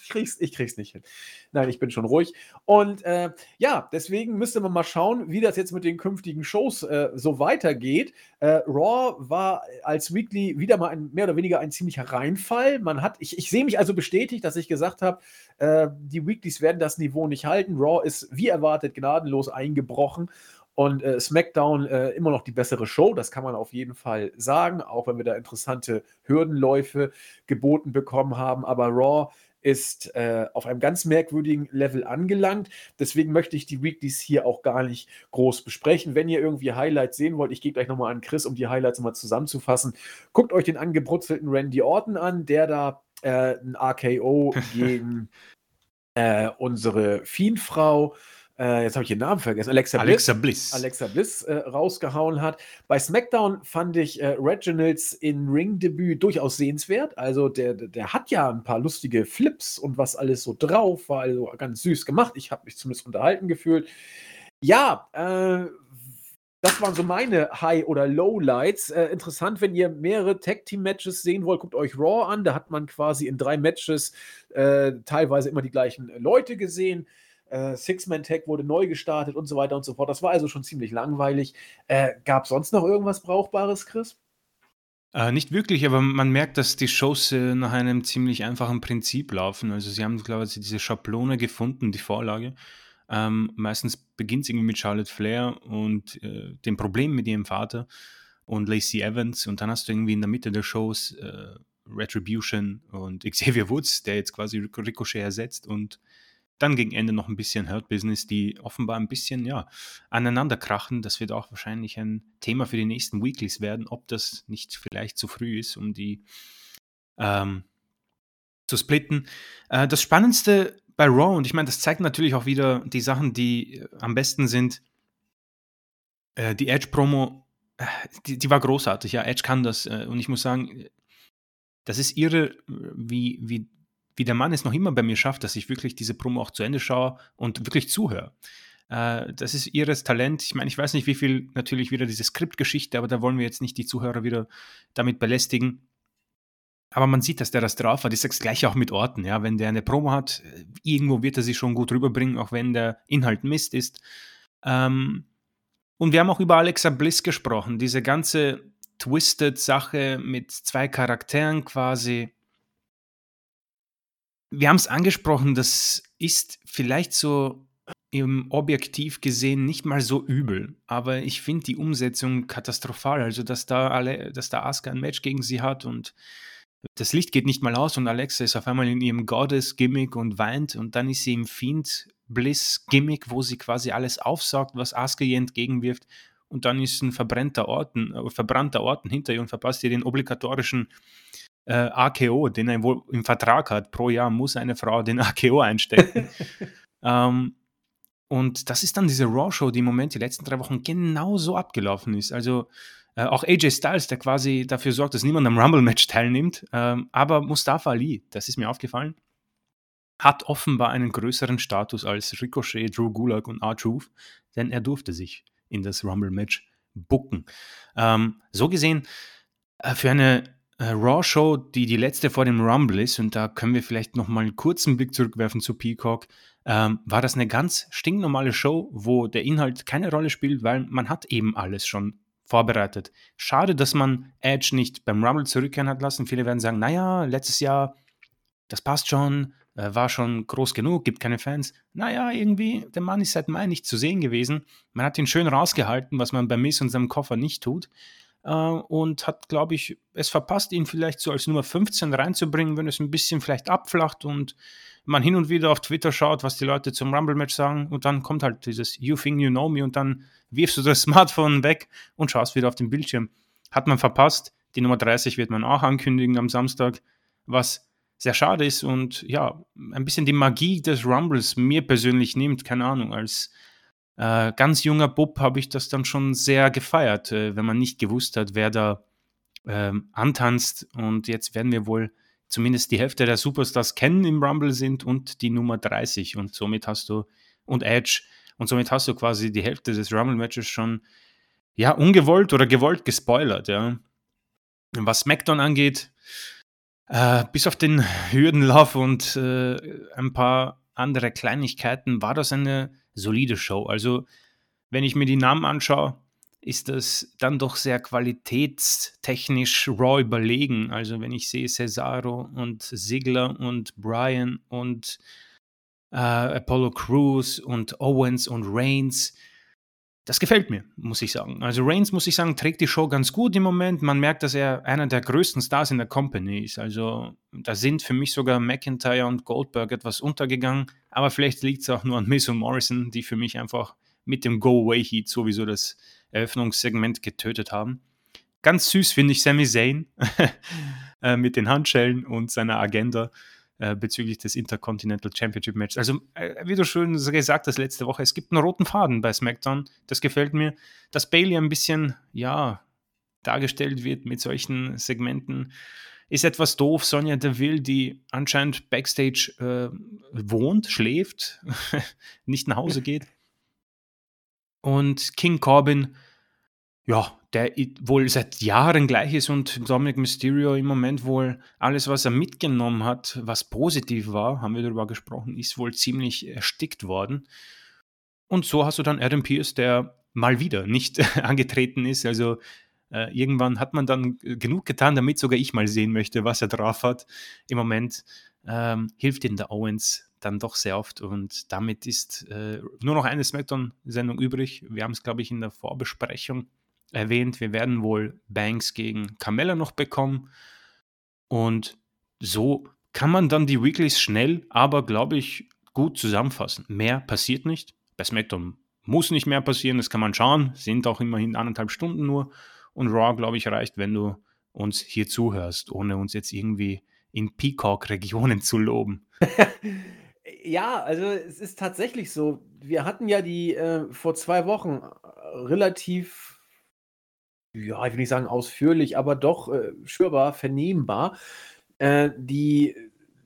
ich, krieg's, ich krieg's nicht hin. Nein, ich bin schon ruhig. Und äh, ja, deswegen müsste man mal schauen, wie das jetzt mit den künftigen Shows äh, so weitergeht. Äh, Raw war als Weekly wieder mal ein, mehr oder weniger ein ziemlicher Reinfall. Man hat, ich, ich sehe mich also bestätigt, dass ich gesagt habe, äh, die Weeklies werden das Niveau nicht halten. Raw ist wie erwartet gnadenlos eingebrochen. Und äh, SmackDown äh, immer noch die bessere Show, das kann man auf jeden Fall sagen, auch wenn wir da interessante Hürdenläufe geboten bekommen haben. Aber Raw ist äh, auf einem ganz merkwürdigen Level angelangt. Deswegen möchte ich die Weeklies hier auch gar nicht groß besprechen. Wenn ihr irgendwie Highlights sehen wollt, ich gehe gleich nochmal an Chris, um die Highlights nochmal zusammenzufassen. Guckt euch den angebrutzelten Randy Orton an, der da äh, ein RKO *laughs* gegen äh, unsere Fiendfrau, äh, jetzt habe ich den Namen vergessen, Alexa, Alexa Bliss, Bliss, Alexa Bliss äh, rausgehauen hat. Bei SmackDown fand ich äh, Reginalds in Ring-Debüt durchaus sehenswert. Also der, der hat ja ein paar lustige Flips und was alles so drauf, war also ganz süß gemacht. Ich habe mich zumindest unterhalten gefühlt. Ja, äh, das waren so meine High- oder Lowlights. Äh, interessant, wenn ihr mehrere Tag-Team-Matches sehen wollt, guckt euch Raw an. Da hat man quasi in drei Matches äh, teilweise immer die gleichen Leute gesehen. Äh, Six-Man-Tag wurde neu gestartet und so weiter und so fort. Das war also schon ziemlich langweilig. Äh, Gab es sonst noch irgendwas Brauchbares, Chris? Äh, nicht wirklich, aber man merkt, dass die Shows äh, nach einem ziemlich einfachen Prinzip laufen. Also sie haben, glaube ich, diese Schablone gefunden, die Vorlage. Ähm, meistens beginnt es irgendwie mit Charlotte Flair und äh, dem Problem mit ihrem Vater und Lacey Evans und dann hast du irgendwie in der Mitte der Shows äh, Retribution und *laughs* Xavier Woods, der jetzt quasi Ricochet ersetzt und dann gegen Ende noch ein bisschen Hurt Business, die offenbar ein bisschen, ja, aneinander krachen. Das wird auch wahrscheinlich ein Thema für die nächsten Weeklies werden, ob das nicht vielleicht zu früh ist, um die ähm, zu splitten. Äh, das Spannendste bei Raw, und ich meine, das zeigt natürlich auch wieder die Sachen, die äh, am besten sind. Äh, die Edge-Promo, äh, die, die, war großartig, ja, Edge kann das. Äh, und ich muss sagen, das ist irre, wie, wie, wie der Mann es noch immer bei mir schafft, dass ich wirklich diese Promo auch zu Ende schaue und wirklich zuhöre. Äh, das ist ihres Talent. Ich meine, ich weiß nicht, wie viel natürlich wieder diese Skriptgeschichte, aber da wollen wir jetzt nicht die Zuhörer wieder damit belästigen. Aber man sieht, dass der das drauf hat. Ich sag's gleich auch mit Orten, ja. Wenn der eine Promo hat, irgendwo wird er sich schon gut rüberbringen, auch wenn der Inhalt Mist ist. Ähm, und wir haben auch über Alexa Bliss gesprochen. Diese ganze Twisted-Sache mit zwei Charakteren quasi. Wir haben es angesprochen, das ist vielleicht so im Objektiv gesehen nicht mal so übel, aber ich finde die Umsetzung katastrophal. Also, dass da alle, dass da Asuka ein Match gegen sie hat und das Licht geht nicht mal aus und Alexa ist auf einmal in ihrem Goddess-Gimmick und weint und dann ist sie im Fiend-Bliss-Gimmick, wo sie quasi alles aufsaugt, was Asuka ihr entgegenwirft und dann ist ein verbrannter Orten, äh, verbrannter Orten hinter ihr und verpasst ihr den obligatorischen äh, AKO, den er wohl im Vertrag hat. Pro Jahr muss eine Frau den *laughs* AKO einstecken. *laughs* ähm, und das ist dann diese Raw-Show, die im Moment die letzten drei Wochen genau so abgelaufen ist. Also Äh, auch AJ Styles, der quasi dafür sorgt, dass niemand am Rumble-Match teilnimmt. Ähm, aber Mustafa Ali, das ist mir aufgefallen, hat offenbar einen größeren Status als Ricochet, Drew Gulak und R-Truth, denn er durfte sich in das Rumble-Match bucken. Ähm, so gesehen, äh, für eine äh, Raw-Show, die die letzte vor dem Rumble ist, und da können wir vielleicht noch mal einen kurzen Blick zurückwerfen zu Peacock, ähm, war das eine ganz stinknormale Show, wo der Inhalt keine Rolle spielt, weil man hat eben alles schon vorbereitet. Schade, dass man Edge nicht beim Rumble zurückkehren hat lassen. Viele werden sagen, naja, letztes Jahr, das passt schon, äh, war schon groß genug, gibt keine Fans. Naja, irgendwie, der Mann ist seit Mai nicht zu sehen gewesen. Man hat ihn schön rausgehalten, was man bei Miss und seinem Koffer nicht tut. Äh, und hat, glaube ich, es verpasst, ihn vielleicht so als Nummer 15 reinzubringen, wenn es ein bisschen vielleicht abflacht und man hin und wieder auf Twitter schaut, was die Leute zum Rumble-Match sagen. Und dann kommt halt dieses You think you know me und dann wirfst du das *laughs* Smartphone weg und schaust wieder auf den Bildschirm. Hat man verpasst. Die Nummer 30 wird man auch ankündigen am Samstag, was sehr schade ist und ja, ein bisschen die Magie des Rumbles mir persönlich nimmt, keine Ahnung, als äh, ganz junger Bub habe ich das dann schon sehr gefeiert, äh, wenn man nicht gewusst hat, wer da äh, antanzt und jetzt werden wir wohl zumindest die Hälfte der Superstars kennen im Rumble sind und die Nummer 30 und somit hast du und Edge und somit hast du quasi die Hälfte des Rumble Matches schon ja ungewollt oder gewollt gespoilert, ja. Was SmackDown angeht, äh, bis auf den Hürdenlauf und äh, ein paar andere Kleinigkeiten war das eine solide Show. Also, wenn ich mir die Namen anschaue, ist das dann doch sehr qualitätstechnisch raw überlegen. Also, wenn ich sehe Cesaro und Ziggler und Brian und äh, Apollo Crews und Owens und Reigns, das gefällt mir, muss ich sagen. Also Reigns, muss ich sagen, trägt die Show ganz gut im Moment. Man merkt, dass er einer der größten Stars in der Company ist. Also da sind für mich sogar McIntyre und Goldberg etwas untergegangen. Aber vielleicht liegt es auch nur an Miss und Morrison, die für mich einfach mit dem Go-Away-Heat sowieso das Eröffnungssegment getötet haben. Ganz süß finde ich Sami Zayn *laughs* äh, mit den Handschellen und seiner Agenda. Äh, bezüglich des Intercontinental Championship Matches. Also, äh, wie du schon gesagt hast letzte Woche, es gibt einen roten Faden bei SmackDown. Das gefällt mir. Dass Bailey ein bisschen, ja, dargestellt wird mit solchen Segmenten, ist etwas doof. Sonja Deville, die anscheinend backstage äh, wohnt, schläft, *laughs* nicht nach Hause geht. Und King Corbin, ja, der wohl seit Jahren gleich ist und Dominic Mysterio im Moment wohl alles, was er mitgenommen hat, was positiv war, haben wir darüber gesprochen, ist wohl ziemlich erstickt worden. Und so hast du dann Adam Pierce, der mal wieder nicht *laughs* angetreten ist. Also äh, irgendwann hat man dann genug getan, damit sogar ich mal sehen möchte, was er drauf hat. Im Moment ähm, hilft ihm der Owens dann doch sehr oft und damit ist äh, nur noch eine SmackDown-Sendung übrig. Wir haben es, glaube ich, in der Vorbesprechung erwähnt, wir werden wohl Banks gegen Carmella noch bekommen. Und so kann man dann die Weeklies schnell, aber glaube ich, gut zusammenfassen. Mehr passiert nicht. Bei SmackDown muss nicht mehr passieren, das kann man schauen. Sind auch immerhin anderthalb Stunden nur. Und Raw, glaube ich, reicht, wenn du uns hier zuhörst, ohne uns jetzt irgendwie in Peacock-Regionen zu loben. *laughs* ja, also es ist tatsächlich so. Wir hatten ja die äh, vor zwei Wochen äh, relativ ja, ich will nicht sagen ausführlich, aber doch äh, spürbar, vernehmbar, äh, die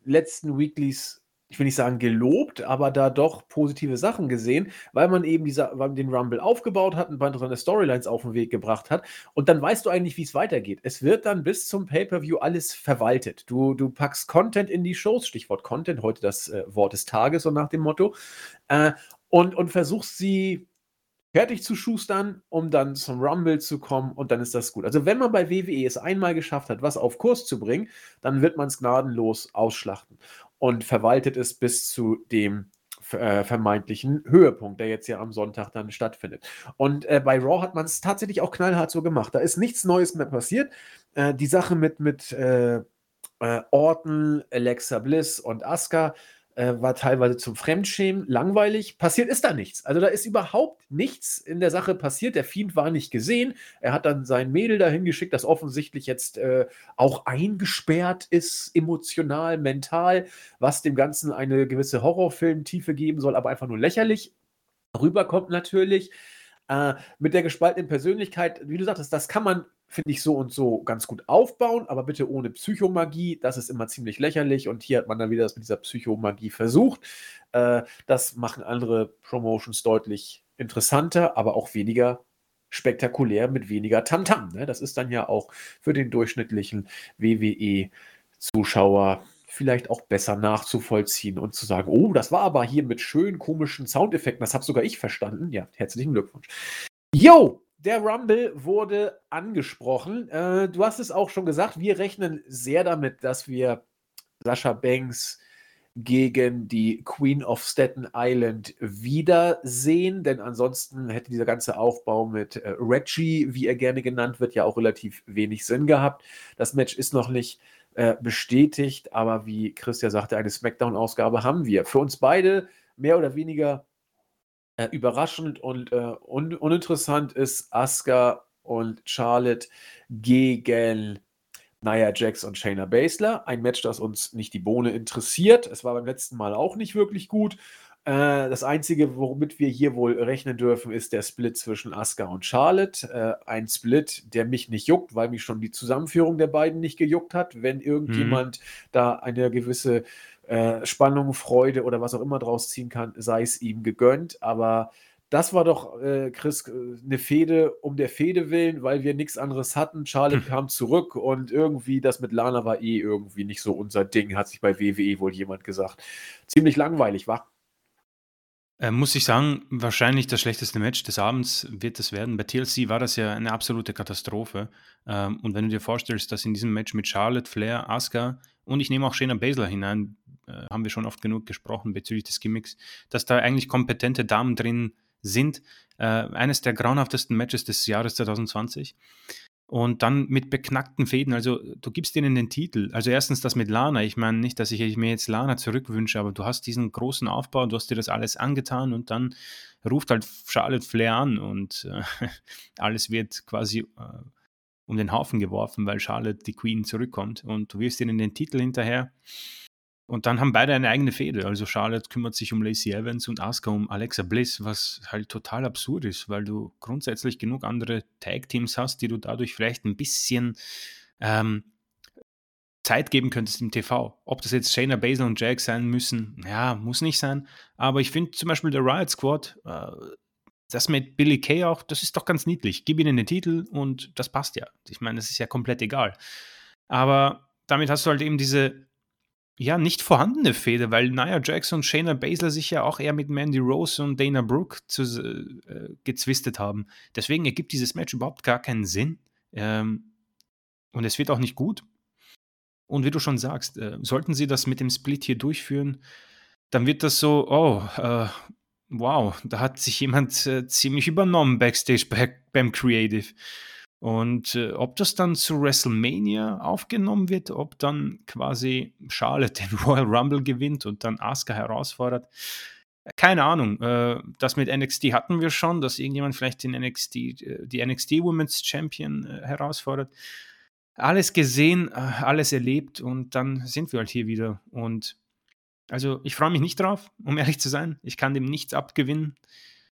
letzten Weeklies, ich will nicht sagen gelobt, aber da doch positive Sachen gesehen, weil man eben diese, weil man den Rumble aufgebaut hat, ein paar interessante Storylines auf den Weg gebracht hat. Und dann weißt du eigentlich, wie es weitergeht. Es wird dann bis zum Pay-Per-View alles verwaltet. Du, du packst Content in die Shows, Stichwort Content, heute das äh, Wort des Tages, so nach dem Motto, äh, und, und versuchst sie fertig zu schustern, um dann zum Rumble zu kommen und dann ist das gut. Also wenn man bei WWE es einmal geschafft hat, was auf Kurs zu bringen, dann wird man es gnadenlos ausschlachten und verwaltet es bis zu dem äh, vermeintlichen Höhepunkt, der jetzt ja am Sonntag dann stattfindet. Und äh, bei Raw hat man es tatsächlich auch knallhart so gemacht. Da ist nichts Neues mehr passiert. Äh, die Sache mit, mit äh, äh, Orton, Alexa Bliss und Asuka äh, war teilweise zum Fremdschämen, langweilig. Passiert ist da nichts. Also da ist überhaupt nichts in der Sache passiert. Der Fiend war nicht gesehen. Er hat dann sein Mädel dahin geschickt, das offensichtlich jetzt äh, auch eingesperrt ist, emotional, mental, was dem Ganzen eine gewisse Horrorfilm-Tiefe geben soll, aber einfach nur lächerlich rüberkommt natürlich. Äh, mit der gespaltenen Persönlichkeit, wie du sagtest, das kann man, finde ich, so und so ganz gut aufbauen, aber bitte ohne Psychomagie. Das ist immer ziemlich lächerlich und hier hat man dann wieder das mit dieser Psychomagie versucht. Äh, das machen andere Promotions deutlich interessanter, aber auch weniger spektakulär mit weniger Tamtam. -Tam, ne? Das ist dann ja auch für den durchschnittlichen WWE-Zuschauer vielleicht auch besser nachzuvollziehen und zu sagen, oh, das war aber hier mit schönen komischen Soundeffekten, das habe sogar ich verstanden. Ja, herzlichen Glückwunsch. Yo, der Rumble wurde angesprochen. Äh, du hast es auch schon gesagt, wir rechnen sehr damit, dass wir Sascha Banks gegen die Queen of Staten Island wiedersehen, denn ansonsten hätte dieser ganze Aufbau mit äh, Reggie, wie er gerne genannt wird, ja auch relativ wenig Sinn gehabt. Das Match ist noch nicht äh, bestätigt, aber wie Christian sagte, eine SmackDown-Ausgabe haben wir. Für uns beide mehr oder weniger äh, überraschend und äh, un uninteressant ist Asuka und Charlotte gegen Nia Jax und Shayna Baszler. Ein Match, das uns nicht die Bohne interessiert. Es war beim letzten Mal auch nicht wirklich gut. Äh, das Einzige, womit wir hier wohl rechnen dürfen, ist der Split zwischen Asuka und Charlotte. Äh, ein Split, der mich nicht juckt, weil mich schon die Zusammenführung der beiden nicht gejuckt hat. Wenn irgendjemand mhm. da eine gewisse äh, Spannung, Freude oder was auch immer draus ziehen kann, sei es ihm gegönnt. Aber das war doch, äh, Chris, äh, eine Fehde um der Fehde willen, weil wir nichts anderes hatten. Charlotte kam zurück und irgendwie das mit Lana war eh irgendwie nicht so unser Ding, hat sich bei WWE wohl jemand gesagt. Ziemlich langweilig, war. Äh, muss ich sagen, wahrscheinlich das schlechteste Match des Abends wird es werden. Bei TLC war das ja eine absolute Katastrophe. Ähm, und wenn du dir vorstellst, dass in diesem Match mit Charlotte, Flair, Asuka und ich nehme auch Shayna Baszler hinein, äh, haben wir schon oft genug gesprochen bezüglich des Gimmicks, dass da eigentlich kompetente Damen drin sind. Äh, eines der grauenhaftesten Matches des Jahres 2020. Und dann mit beknackten Fäden, also du gibst ihnen den Titel. Also erstens das mit Lana. Ich meine nicht, dass ich mir jetzt Lana zurückwünsche, aber du hast diesen großen Aufbau, du hast dir das alles angetan und dann ruft halt Charlotte Flair an und äh, *laughs* alles wird quasi äh, um den Haufen geworfen, weil Charlotte die Queen zurückkommt und du wirfst ihnen den Titel hinterher. Und dann haben beide eine eigene Fehde. Also Charlotte kümmert sich um Lacey Evans und Asuka um Alexa Bliss, was halt total absurd ist, weil du grundsätzlich genug andere Tag-Teams hast, die du dadurch vielleicht ein bisschen ähm, Zeit geben könntest im TV. Ob das jetzt Shayna Baszler und Jack sein müssen, ja, muss nicht sein. Aber ich finde zum Beispiel der Riot Squad, äh, das mit Billy Kay auch, das ist doch ganz niedlich. Gib ihnen den Titel und das passt ja. Ich meine, das ist ja komplett egal. Aber damit hast du halt eben diese ja, nicht vorhandene Fehde, weil Nia Jax und Shayna Baszler sich ja auch eher mit Mandy Rose und Dana Brooke zu, äh, gezwistet haben. Deswegen ergibt dieses Match überhaupt gar keinen Sinn. Ähm, und es wird auch nicht gut. Und wie du schon sagst, äh, sollten sie das mit dem Split hier durchführen, dann wird das so, oh, äh, wow, da hat sich jemand äh, ziemlich übernommen backstage bei, beim Creative. Und äh, ob das dann zu WrestleMania aufgenommen wird, ob dann quasi Charlotte *laughs* den Royal Rumble gewinnt und dann Asuka herausfordert, keine Ahnung. Äh, das mit NXT hatten wir schon, dass irgendjemand vielleicht den NXT, äh, die NXT Women's Champion äh, herausfordert. Alles gesehen, äh, alles erlebt und dann sind wir halt hier wieder. Und also ich freue mich nicht drauf, um ehrlich zu sein. Ich kann dem nichts abgewinnen.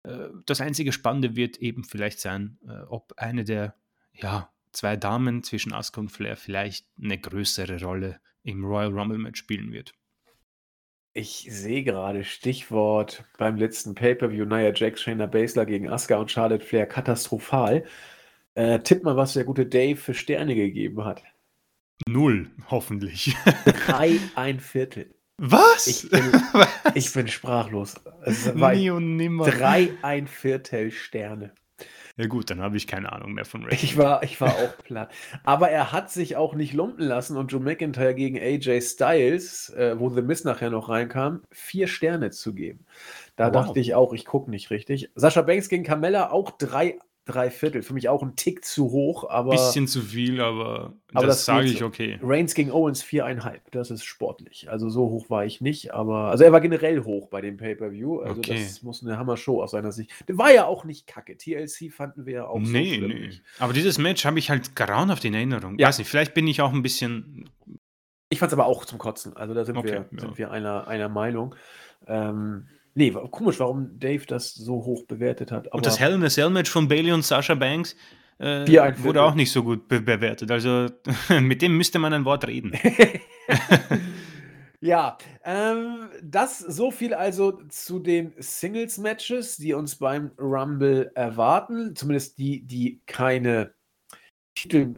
Äh, das einzige Spannende wird eben vielleicht sein, ob eine der ja, zwei Damen zwischen Asuka und Flair vielleicht eine größere Rolle im Royal Rumble Match spielen wird. Ich sehe gerade Stichwort beim letzten Pay-Per-View Nia Jax, Shayna Baszler gegen Asuka und Charlotte Flair katastrophal. Äh, tipp mal, was der gute Dave für Sterne gegeben hat. Null, hoffentlich. Drei, *laughs* ein Viertel. Was? Ich bin, was? *laughs* Ich bin sprachlos. Nie und nimmer. Drei, ein Viertel Sterne. Ja gut, dann habe ich keine Ahnung mehr von Wrestling. Ich war, ich war auch *laughs* platt. Aber er hat sich auch nicht lumpen lassen und Joe McIntyre gegen AJ Styles, äh, wo The Miz nachher noch reinkam, vier Sterne zu geben. Da wow. dachte ich auch, ich gucke nicht richtig. Sascha Banks gegen Carmella auch drei drei Viertel. Für mich auch ein Tick zu hoch, aber. Bisschen zu viel, aber, aber das, das sage ich okay. Reigns gegen Owens viereinhalb. Das ist sportlich. Also so hoch war ich nicht, aber. Also er war generell hoch bei dem Pay-Per-View. Also okay. das muss eine Hammer-Show aus seiner Sicht. Der war ja auch nicht kacke. TLC fanden wir ja auch nee, so Nee, Aber dieses Match habe ich halt grauenhaft in Erinnerung. Ja. Weiß nicht, vielleicht bin ich auch ein bisschen. Ich fand es aber auch zum Kotzen. Also da sind, okay, wir, ja. sind wir einer, einer Meinung. Ähm, Nee, komisch, warum Dave das so hoch bewertet hat. und das Hell in a Cell Match von Bailey und Sasha Banks äh, wurde auch nicht so gut be bewertet. Also *laughs* mit dem müsste man ein Wort reden. *laughs* *laughs* ja, ähm, das so viel also zu den Singles-Matches, die uns beim Rumble erwarten. Zumindest die, die keine Titel.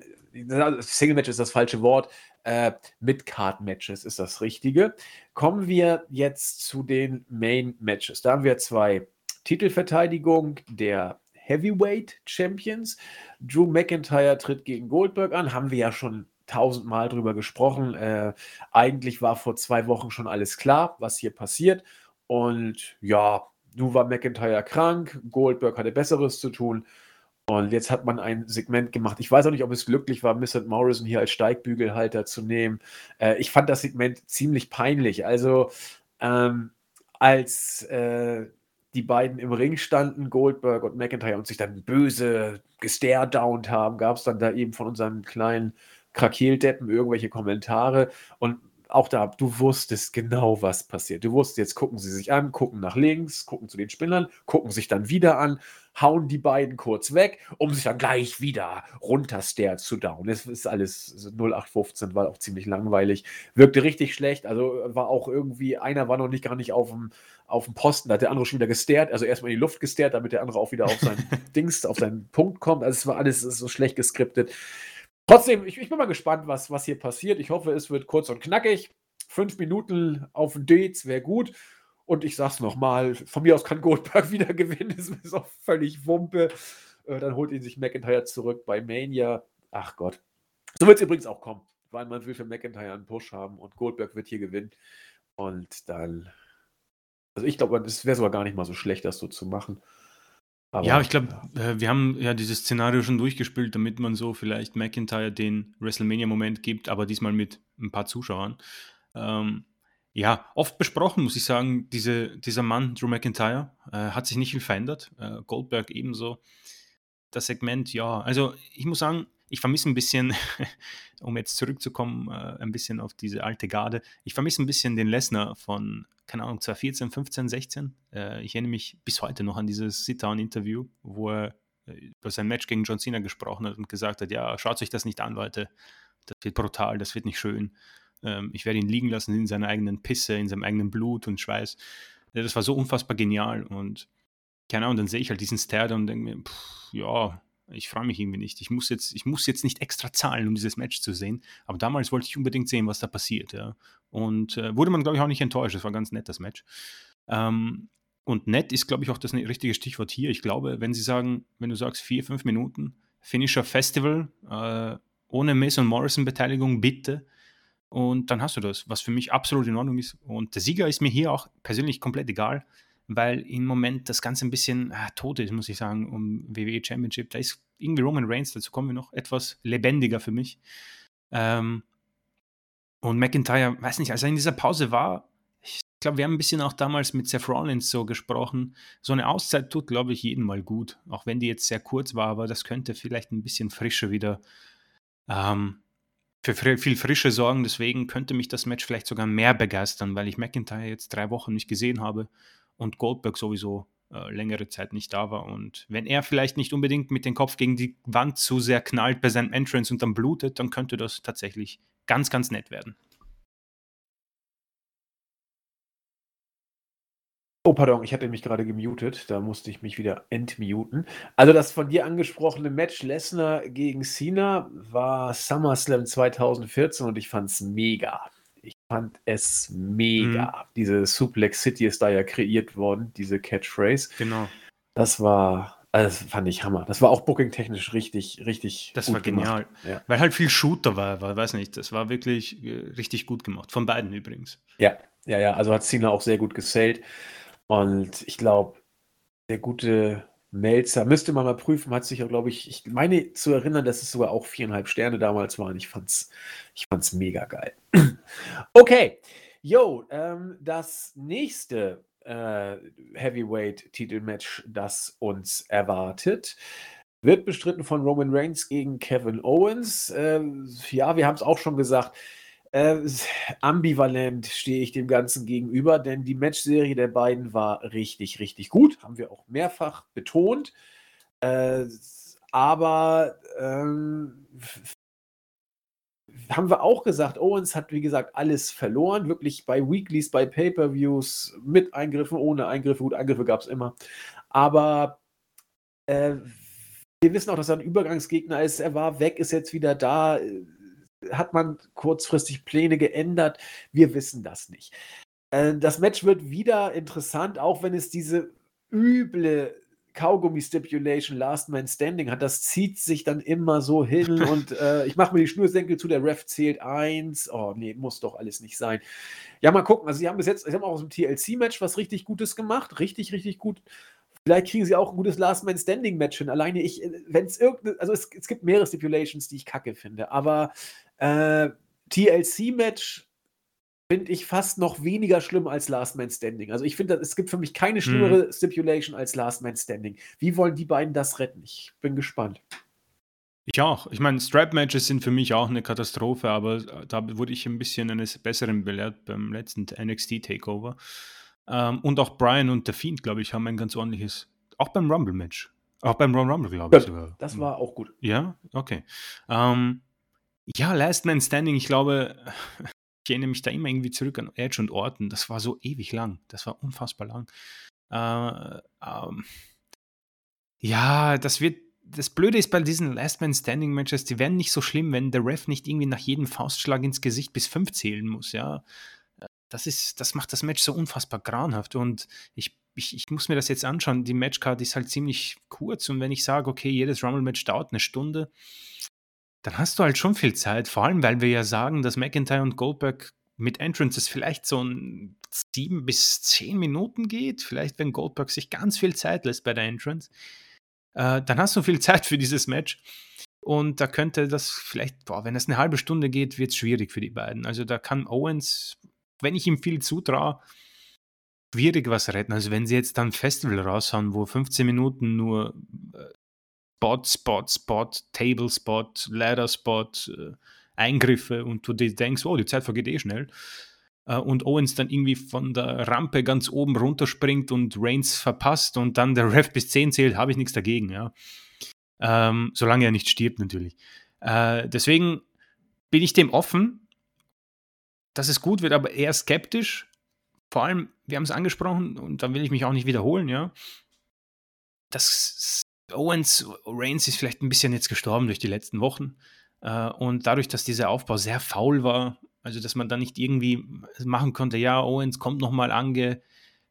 Single-Match ist das falsche Wort. Äh, Mid-Card-Matches ist das Richtige. Kommen wir jetzt zu den Main-Matches. Da haben wir zwei Titelverteidigung der Heavyweight Champions. Drew McIntyre tritt gegen Goldberg an. Haben wir ja schon tausendmal drüber gesprochen. Äh, eigentlich war vor zwei Wochen schon alles klar, was hier passiert. Und ja, nun war McIntyre krank, Goldberg hatte Besseres zu tun. Und jetzt hat man ein Segment gemacht. Ich weiß auch nicht, ob es glücklich war, Miss Morrison hier als Steigbügelhalter zu nehmen. Äh, ich fand das Segment ziemlich peinlich. Also, ähm, als äh, die beiden im Ring standen, Goldberg und McIntyre, und sich dann böse gestaredownt haben, gab es dann da eben von unseren kleinen Krakeldeppen irgendwelche Kommentare. Und auch da, du wusstest genau, was passiert. Du wusstest, jetzt gucken sie sich an, gucken nach links, gucken zu den Spinnern, gucken sich dann wieder an, hauen die beiden kurz weg, um sich dann gleich wieder runterstare zu down. Das ist alles 0815, war auch ziemlich langweilig. Wirkte richtig schlecht, also war auch irgendwie, einer war noch nicht gar nicht auf dem, auf dem Posten, da hat der andere schon wieder gestert, also erstmal in die Luft gestert, damit der andere auch wieder auf seinen *laughs* Dings, auf seinen Punkt kommt. Also es war alles so schlecht geskriptet. Trotzdem, ich, ich, bin mal gespannt, was, was hier passiert. Ich hoffe, es wird kurz und knackig. Fünf Minuten auf den Dates wäre gut. Und ich sag's nochmal, von mir aus kann Goldberg *laughs* wieder gewinnen. Das ist auch völlig Wumpe. Äh, dann holt ihn sich McIntyre zurück bei Mania. Ach Gott. So wird es übrigens auch kommen, weil man will für McIntyre einen Push haben und Goldberg wird hier gewinnen. Und dann. Also ich glaube, es wäre sogar gar nicht mal so schlecht, das so zu machen. Aber, ja, ich glaube, äh, wir haben ja dieses Szenario schon durchgespielt, damit man so vielleicht McIntyre den WrestleMania-Moment gibt, aber diesmal mit ein paar Zuschauern. Ähm, ja, oft besprochen, muss ich sagen, diese, dieser Mann, Drew McIntyre, äh, hat sich nicht viel verändert. Äh, Goldberg ebenso. Das Segment, ja, also ich muss sagen, ich vermisse ein bisschen, *laughs* um jetzt zurückzukommen, äh, ein bisschen auf diese alte Garde, ich vermisse ein bisschen den Lesnar von, keine Ahnung, 2014, 15, 16. Äh, ich erinnere mich bis heute noch an dieses Sit-Down-Interview, wo er äh, über sein Match gegen John Cena gesprochen hat und gesagt hat, ja, schaut euch das nicht an, Leute, das wird brutal, das wird nicht schön. Ähm, ich werde ihn liegen lassen in seiner eigenen Pisse, in seinem eigenen Blut und Schweiß. Das war so unfassbar genial und keine Ahnung, dann sehe ich halt diesen Star und denke mir, pff, ja, ich freue mich irgendwie nicht. Ich muss, jetzt, ich muss jetzt nicht extra zahlen, um dieses Match zu sehen. Aber damals wollte ich unbedingt sehen, was da passiert. Ja. Und äh, wurde man, glaube ich, auch nicht enttäuscht. Das war ganz nett, das Match. Ähm, und nett ist, glaube ich, auch das ne, richtige Stichwort hier. Ich glaube, wenn Sie sagen, wenn du sagst vier, fünf Minuten, Finisher Festival, äh, ohne Mason Morrison-Beteiligung, bitte. Und dann hast du das, was für mich absolut in Ordnung ist. Und der Sieger ist mir hier auch persönlich komplett egal weil im Moment das Ganze ein bisschen ah, tot ist, muss ich sagen, um WWE Championship. Da ist irgendwie Roman Reigns, dazu kommen wir noch, etwas lebendiger für mich. Ähm, und McIntyre, weiß nicht, als er in dieser Pause war, ich glaube, wir haben ein bisschen auch damals mit Seth Rollins so gesprochen. So eine Auszeit tut, glaube ich, jeden mal gut. Auch wenn die jetzt sehr kurz war, aber das könnte vielleicht ein bisschen frischer wieder ähm, für viel Frische sorgen. Deswegen könnte mich das Match vielleicht sogar mehr begeistern, weil ich McIntyre jetzt drei Wochen nicht gesehen habe und Goldberg sowieso äh, längere Zeit nicht da war. Und wenn er vielleicht nicht unbedingt mit dem Kopf gegen die Wand zu sehr knallt bei seinem Entrance und dann blutet, dann könnte das tatsächlich ganz, ganz nett werden. Oh, pardon, ich hatte mich gerade gemutet, da musste ich mich wieder entmuten. Also das von dir angesprochene Match Lesnar gegen Cena war SummerSlam 2014 und ich fand es mega fand es mega. Mhm. Diese Suplex City ist da ja kreiert worden, diese Catchphrase. Genau. Das war, also das fand ich Hammer. Das war auch booking-technisch richtig, richtig. Das war genial. Ja. Weil halt viel Shooter war, war, weiß nicht, das war wirklich äh, richtig gut gemacht. Von beiden übrigens. Ja, ja, ja. Also hat Cena auch sehr gut gesellt. Und ich glaube, der gute Melzer, müsste man mal prüfen, hat sich ja, glaube ich, ich meine zu erinnern, dass es sogar auch viereinhalb Sterne damals waren. Ich fand's, ich fand's mega geil. *clears throat* okay, yo, ähm, das nächste äh, Heavyweight-Titelmatch, das uns erwartet, wird bestritten von Roman Reigns gegen Kevin Owens. Ähm, ja, wir haben es auch schon gesagt. Äh, ambivalent stehe ich dem Ganzen gegenüber, denn die Matchserie der beiden war richtig, richtig gut. Haben wir auch mehrfach betont. Äh, aber ähm, haben wir auch gesagt, Owens hat, wie gesagt, alles verloren. Wirklich bei Weeklies, bei Pay-Per-Views, mit Eingriffen, ohne Eingriffe. Gut, Eingriffe gab es immer. Aber äh, wir wissen auch, dass er ein Übergangsgegner ist. Er war weg, ist jetzt wieder da. Hat man kurzfristig Pläne geändert? Wir wissen das nicht. Äh, das Match wird wieder interessant, auch wenn es diese üble Kaugummi-Stipulation Last Man Standing hat, das zieht sich dann immer so hin *laughs* und äh, ich mache mir die Schnürsenkel zu, der Ref zählt eins. Oh nee, muss doch alles nicht sein. Ja, mal gucken. Also, sie haben bis jetzt, sie haben auch aus dem TLC-Match was richtig Gutes gemacht. Richtig, richtig gut. Vielleicht kriegen sie auch ein gutes Last Man Standing Match hin. Alleine ich, wenn es irgendeine, also es, es, gibt mehrere Stipulations, die ich kacke finde, aber äh, TLC-Match finde ich fast noch weniger schlimm als Last Man Standing. Also ich finde, es gibt für mich keine schlimmere hm. Stipulation als Last Man Standing. Wie wollen die beiden das retten? Ich bin gespannt. Ich auch. Ich meine, Strap-Matches sind für mich auch eine Katastrophe, aber äh, da wurde ich ein bisschen eines Besseren belehrt beim letzten NXT-Takeover. Ähm, und auch Brian und The Fiend, glaube ich, haben ein ganz ordentliches, auch beim Rumble-Match. Auch beim Rumble, glaube ich sogar. Das war auch gut. Ja, okay. Ähm, ja, Last Man Standing, ich glaube, *laughs* ich erinnere mich da immer irgendwie zurück an Edge und Orton. Das war so ewig lang. Das war unfassbar lang. Äh, ähm, ja, das wird. Das Blöde ist bei diesen Last Man Standing Matches, die werden nicht so schlimm, wenn der Ref nicht irgendwie nach jedem Faustschlag ins Gesicht bis fünf zählen muss, ja. Das ist, das macht das Match so unfassbar grauenhaft und ich, ich, ich muss mir das jetzt anschauen. Die Matchcard ist halt ziemlich kurz und wenn ich sage, okay, jedes Rumble-Match dauert eine Stunde, dann hast du halt schon viel Zeit, vor allem weil wir ja sagen, dass McIntyre und Goldberg mit Entrances vielleicht so ein sieben bis zehn Minuten geht, vielleicht wenn Goldberg sich ganz viel Zeit lässt bei der Entrance, äh, dann hast du viel *laughs* Zeit für dieses Match. Und da könnte das vielleicht, boah, wenn es eine halbe Stunde geht, wird es schwierig für die beiden. Also da kann Owens, wenn ich ihm viel zutraue, schwierig was retten. Also wenn sie jetzt dann Festival raushauen, wo 15 Minuten nur äh, Spot, Spot, Spot, Table Spot, Ladder Spot, äh, Eingriffe und du dir denkst, oh, die Zeit vergeht eh schnell. Äh, und Owens dann irgendwie von der Rampe ganz oben runterspringt und Reigns verpasst und dann der Ref bis 10 zählt, habe ich nichts dagegen, ja. Ähm, solange er nicht stirbt, natürlich. Äh, deswegen bin ich dem offen, dass es gut wird, aber eher skeptisch. Vor allem, wir haben es angesprochen und da will ich mich auch nicht wiederholen, ja. Das Owens, Reigns ist vielleicht ein bisschen jetzt gestorben durch die letzten Wochen. Äh, und dadurch, dass dieser Aufbau sehr faul war, also dass man da nicht irgendwie machen konnte, ja, Owens kommt nochmal ange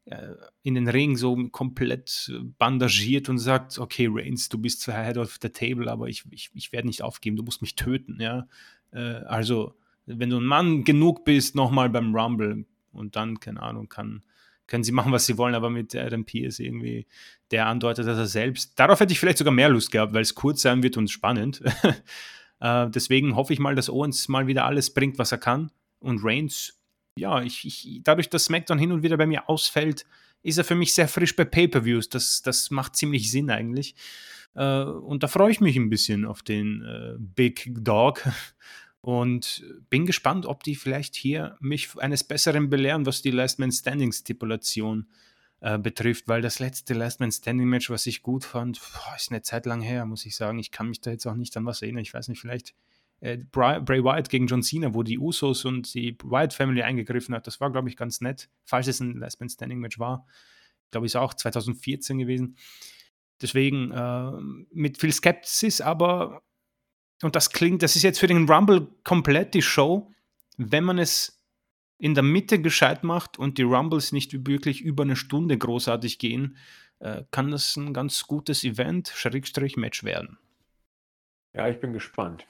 äh, in den Ring so komplett bandagiert und sagt, okay, Reigns, du bist zwar Head of the Table, aber ich, ich, ich werde nicht aufgeben, du musst mich töten, ja. Äh, also, wenn du ein Mann genug bist, nochmal beim Rumble und dann, keine Ahnung, kann können sie machen, was sie wollen, aber mit Adam Pierce irgendwie, der andeutet, dass er selbst, darauf hätte ich vielleicht sogar mehr Lust gehabt, weil es kurz sein wird und spannend. *laughs* äh, deswegen hoffe ich mal, dass Owens mal wieder alles bringt, was er kann. Und Reigns, ja, ich, ich, dadurch, dass SmackDown hin und wieder bei mir ausfällt, ist er für mich sehr frisch bei Pay-Per-Views. Das, das macht ziemlich Sinn eigentlich. Äh, und da freue ich mich ein bisschen auf den äh, Big Dog. *laughs* Und bin gespannt, ob die vielleicht hier mich eines Besseren belehren, was die Last Man Standing Stipulation äh, betrifft, weil das letzte Last Man Standing Match, was ich gut fand, ist eine Zeit lang her, muss ich sagen. Ich kann mich da jetzt auch nicht an was erinnern. Ich weiß nicht, vielleicht äh, Bray, Bray Wyatt gegen John Cena, wo die Usos und die Wyatt Family eingegriffen hat. Das war, glaube ich, ganz nett, falls es ein Last Man Standing Match war. Ich glaube, ist auch 2014 gewesen. Deswegen äh, mit viel Skepsis, aber und das klingt, das ist jetzt für den Rumble komplett die Show, wenn man es in der Mitte gescheit macht und die Rumbles nicht wirklich über eine Stunde großartig gehen, äh, kann das ein ganz gutes Event, Schrägstrich Match werden. Ja, ich bin gespannt.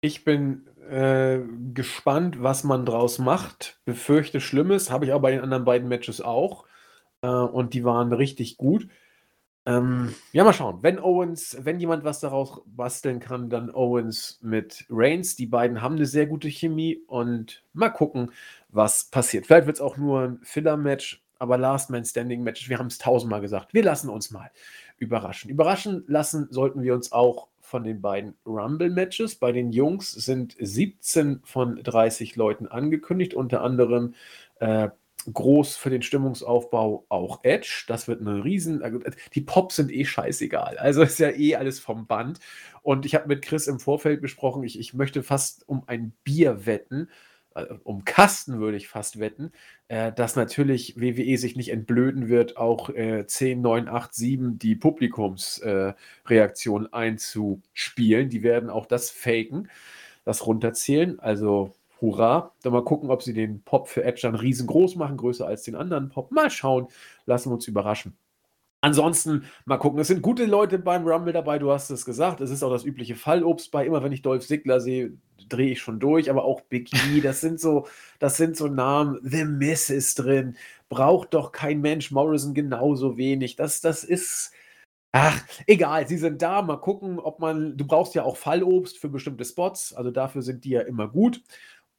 Ich bin äh, gespannt, was man draus macht. Befürchte Schlimmes, habe ich auch bei den anderen beiden Matches auch. Äh, und die waren richtig gut. Ähm, ja, mal schauen. Wenn Owens, wenn jemand was daraus basteln kann, dann Owens mit Reigns. Die beiden haben eine sehr gute Chemie und mal gucken, was passiert. Vielleicht wird es auch nur ein Filler-Match, aber Last Man Standing Match, wir haben es tausendmal gesagt. Wir lassen uns mal überraschen. Überraschen lassen sollten wir uns auch von den beiden Rumble-Matches. Bei den Jungs sind 17 von 30 Leuten angekündigt, unter anderem äh, groß für den Stimmungsaufbau auch Edge. Das wird eine Riesen. Die Pops sind eh scheißegal. Also ist ja eh alles vom Band. Und ich habe mit Chris im Vorfeld besprochen, ich, ich möchte fast um ein Bier wetten, äh, um Kasten würde ich fast wetten, äh, dass natürlich WWE sich nicht entblöden wird, auch äh, 10, 9, 8, 7 die Publikumsreaktion äh, einzuspielen. Die werden auch das faken, das runterzählen. Also hurra. Dann mal gucken, ob sie den Pop für Edge dann riesengroß machen, größer als den anderen Pop. Mal schauen, lassen wir uns überraschen. Ansonsten mal gucken, es sind gute Leute beim Rumble dabei, du hast es gesagt. Es ist auch das übliche Fallobst bei. Immer wenn ich Dolph Ziggler sehe, drehe ich schon durch, aber auch Big E, das sind so, das sind so Namen. The Miss ist drin. Braucht doch kein Mensch. Morrison genauso wenig. Das, das ist. Ach, egal, sie sind da. Mal gucken, ob man. Du brauchst ja auch Fallobst für bestimmte Spots. Also dafür sind die ja immer gut.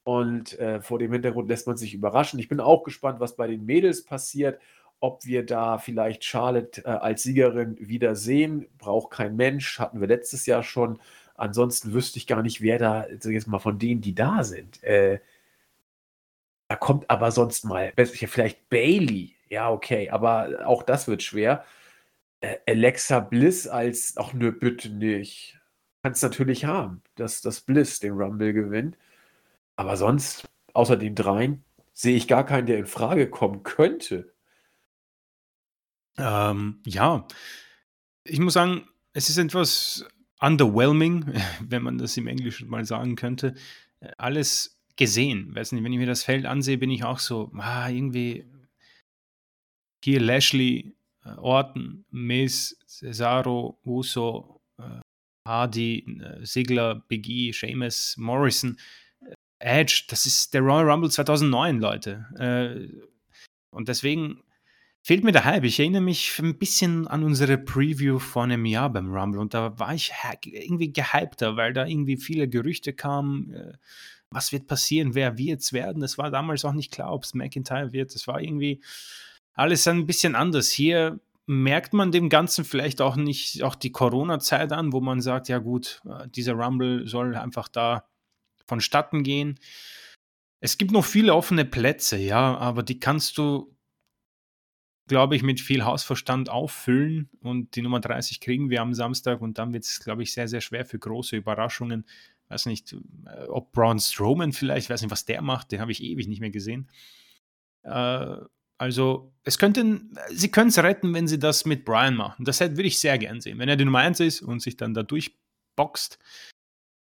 Und äh, vor dem Hintergrund lässt man sich überraschen. Ich bin auch gespannt, was bei den Mädels passiert. Ob wir da vielleicht Charlotte äh, als Siegerin wieder sehen, braucht kein Mensch. Hatten wir letztes Jahr schon. Ansonsten wüsste ich gar nicht, wer da, jetzt mal von denen, die da sind. Äh, da kommt aber sonst mal, vielleicht Bailey. Ja, okay, aber auch das wird schwer. Äh, Alexa Bliss als, ach nö, bitte nicht. Kannst natürlich haben, dass das Bliss den Rumble gewinnt. Aber sonst, außer den dreien, sehe ich gar keinen, der in Frage kommen könnte. Ähm, ja, ich muss sagen, es ist etwas underwhelming, *laughs* wenn man das im Englischen mal sagen könnte. Alles gesehen. Weiß nicht, wenn ich mir das Feld ansehe, bin ich auch so, ah, irgendwie hier Lashley, äh, Orton, Miz, Cesaro, Uso, äh, Hardy, äh, Sigler, Big E, Sheamus, Morrison. Edge, das ist der Royal Rumble 2009, Leute. Äh, und deswegen fehlt mir der Hype. Ich erinnere mich ein bisschen an unsere Preview vor einem Jahr beim Rumble und da war ich irgendwie gehypter, weil da irgendwie viele Gerüchte kamen. Äh, was wird passieren? Wer wird es werden? Das war damals auch nicht klar, ob es McIntyre wird. Das war irgendwie alles ein bisschen anders. Hier merkt man dem Ganzen vielleicht auch nicht auch die Corona-Zeit an, wo man sagt, ja gut, äh, dieser Rumble soll einfach da vonstatten gehen. Es gibt noch viele offene Plätze, ja, aber die kannst du, glaube ich, mit viel Hausverstand auffüllen und die Nummer 30 kriegen wir am Samstag und dann wird es, glaube ich, sehr, sehr schwer für große Überraschungen. Weiß nicht, äh, ob Braun Strowman vielleicht, weiß nicht, was der macht, den habe ich ewig nicht mehr gesehen. Äh, also, es könnten, sie können es retten, wenn sie das mit Brian machen. Das würde ich sehr gern sehen. Wenn er die Nummer 1 ist und sich dann da durchboxt.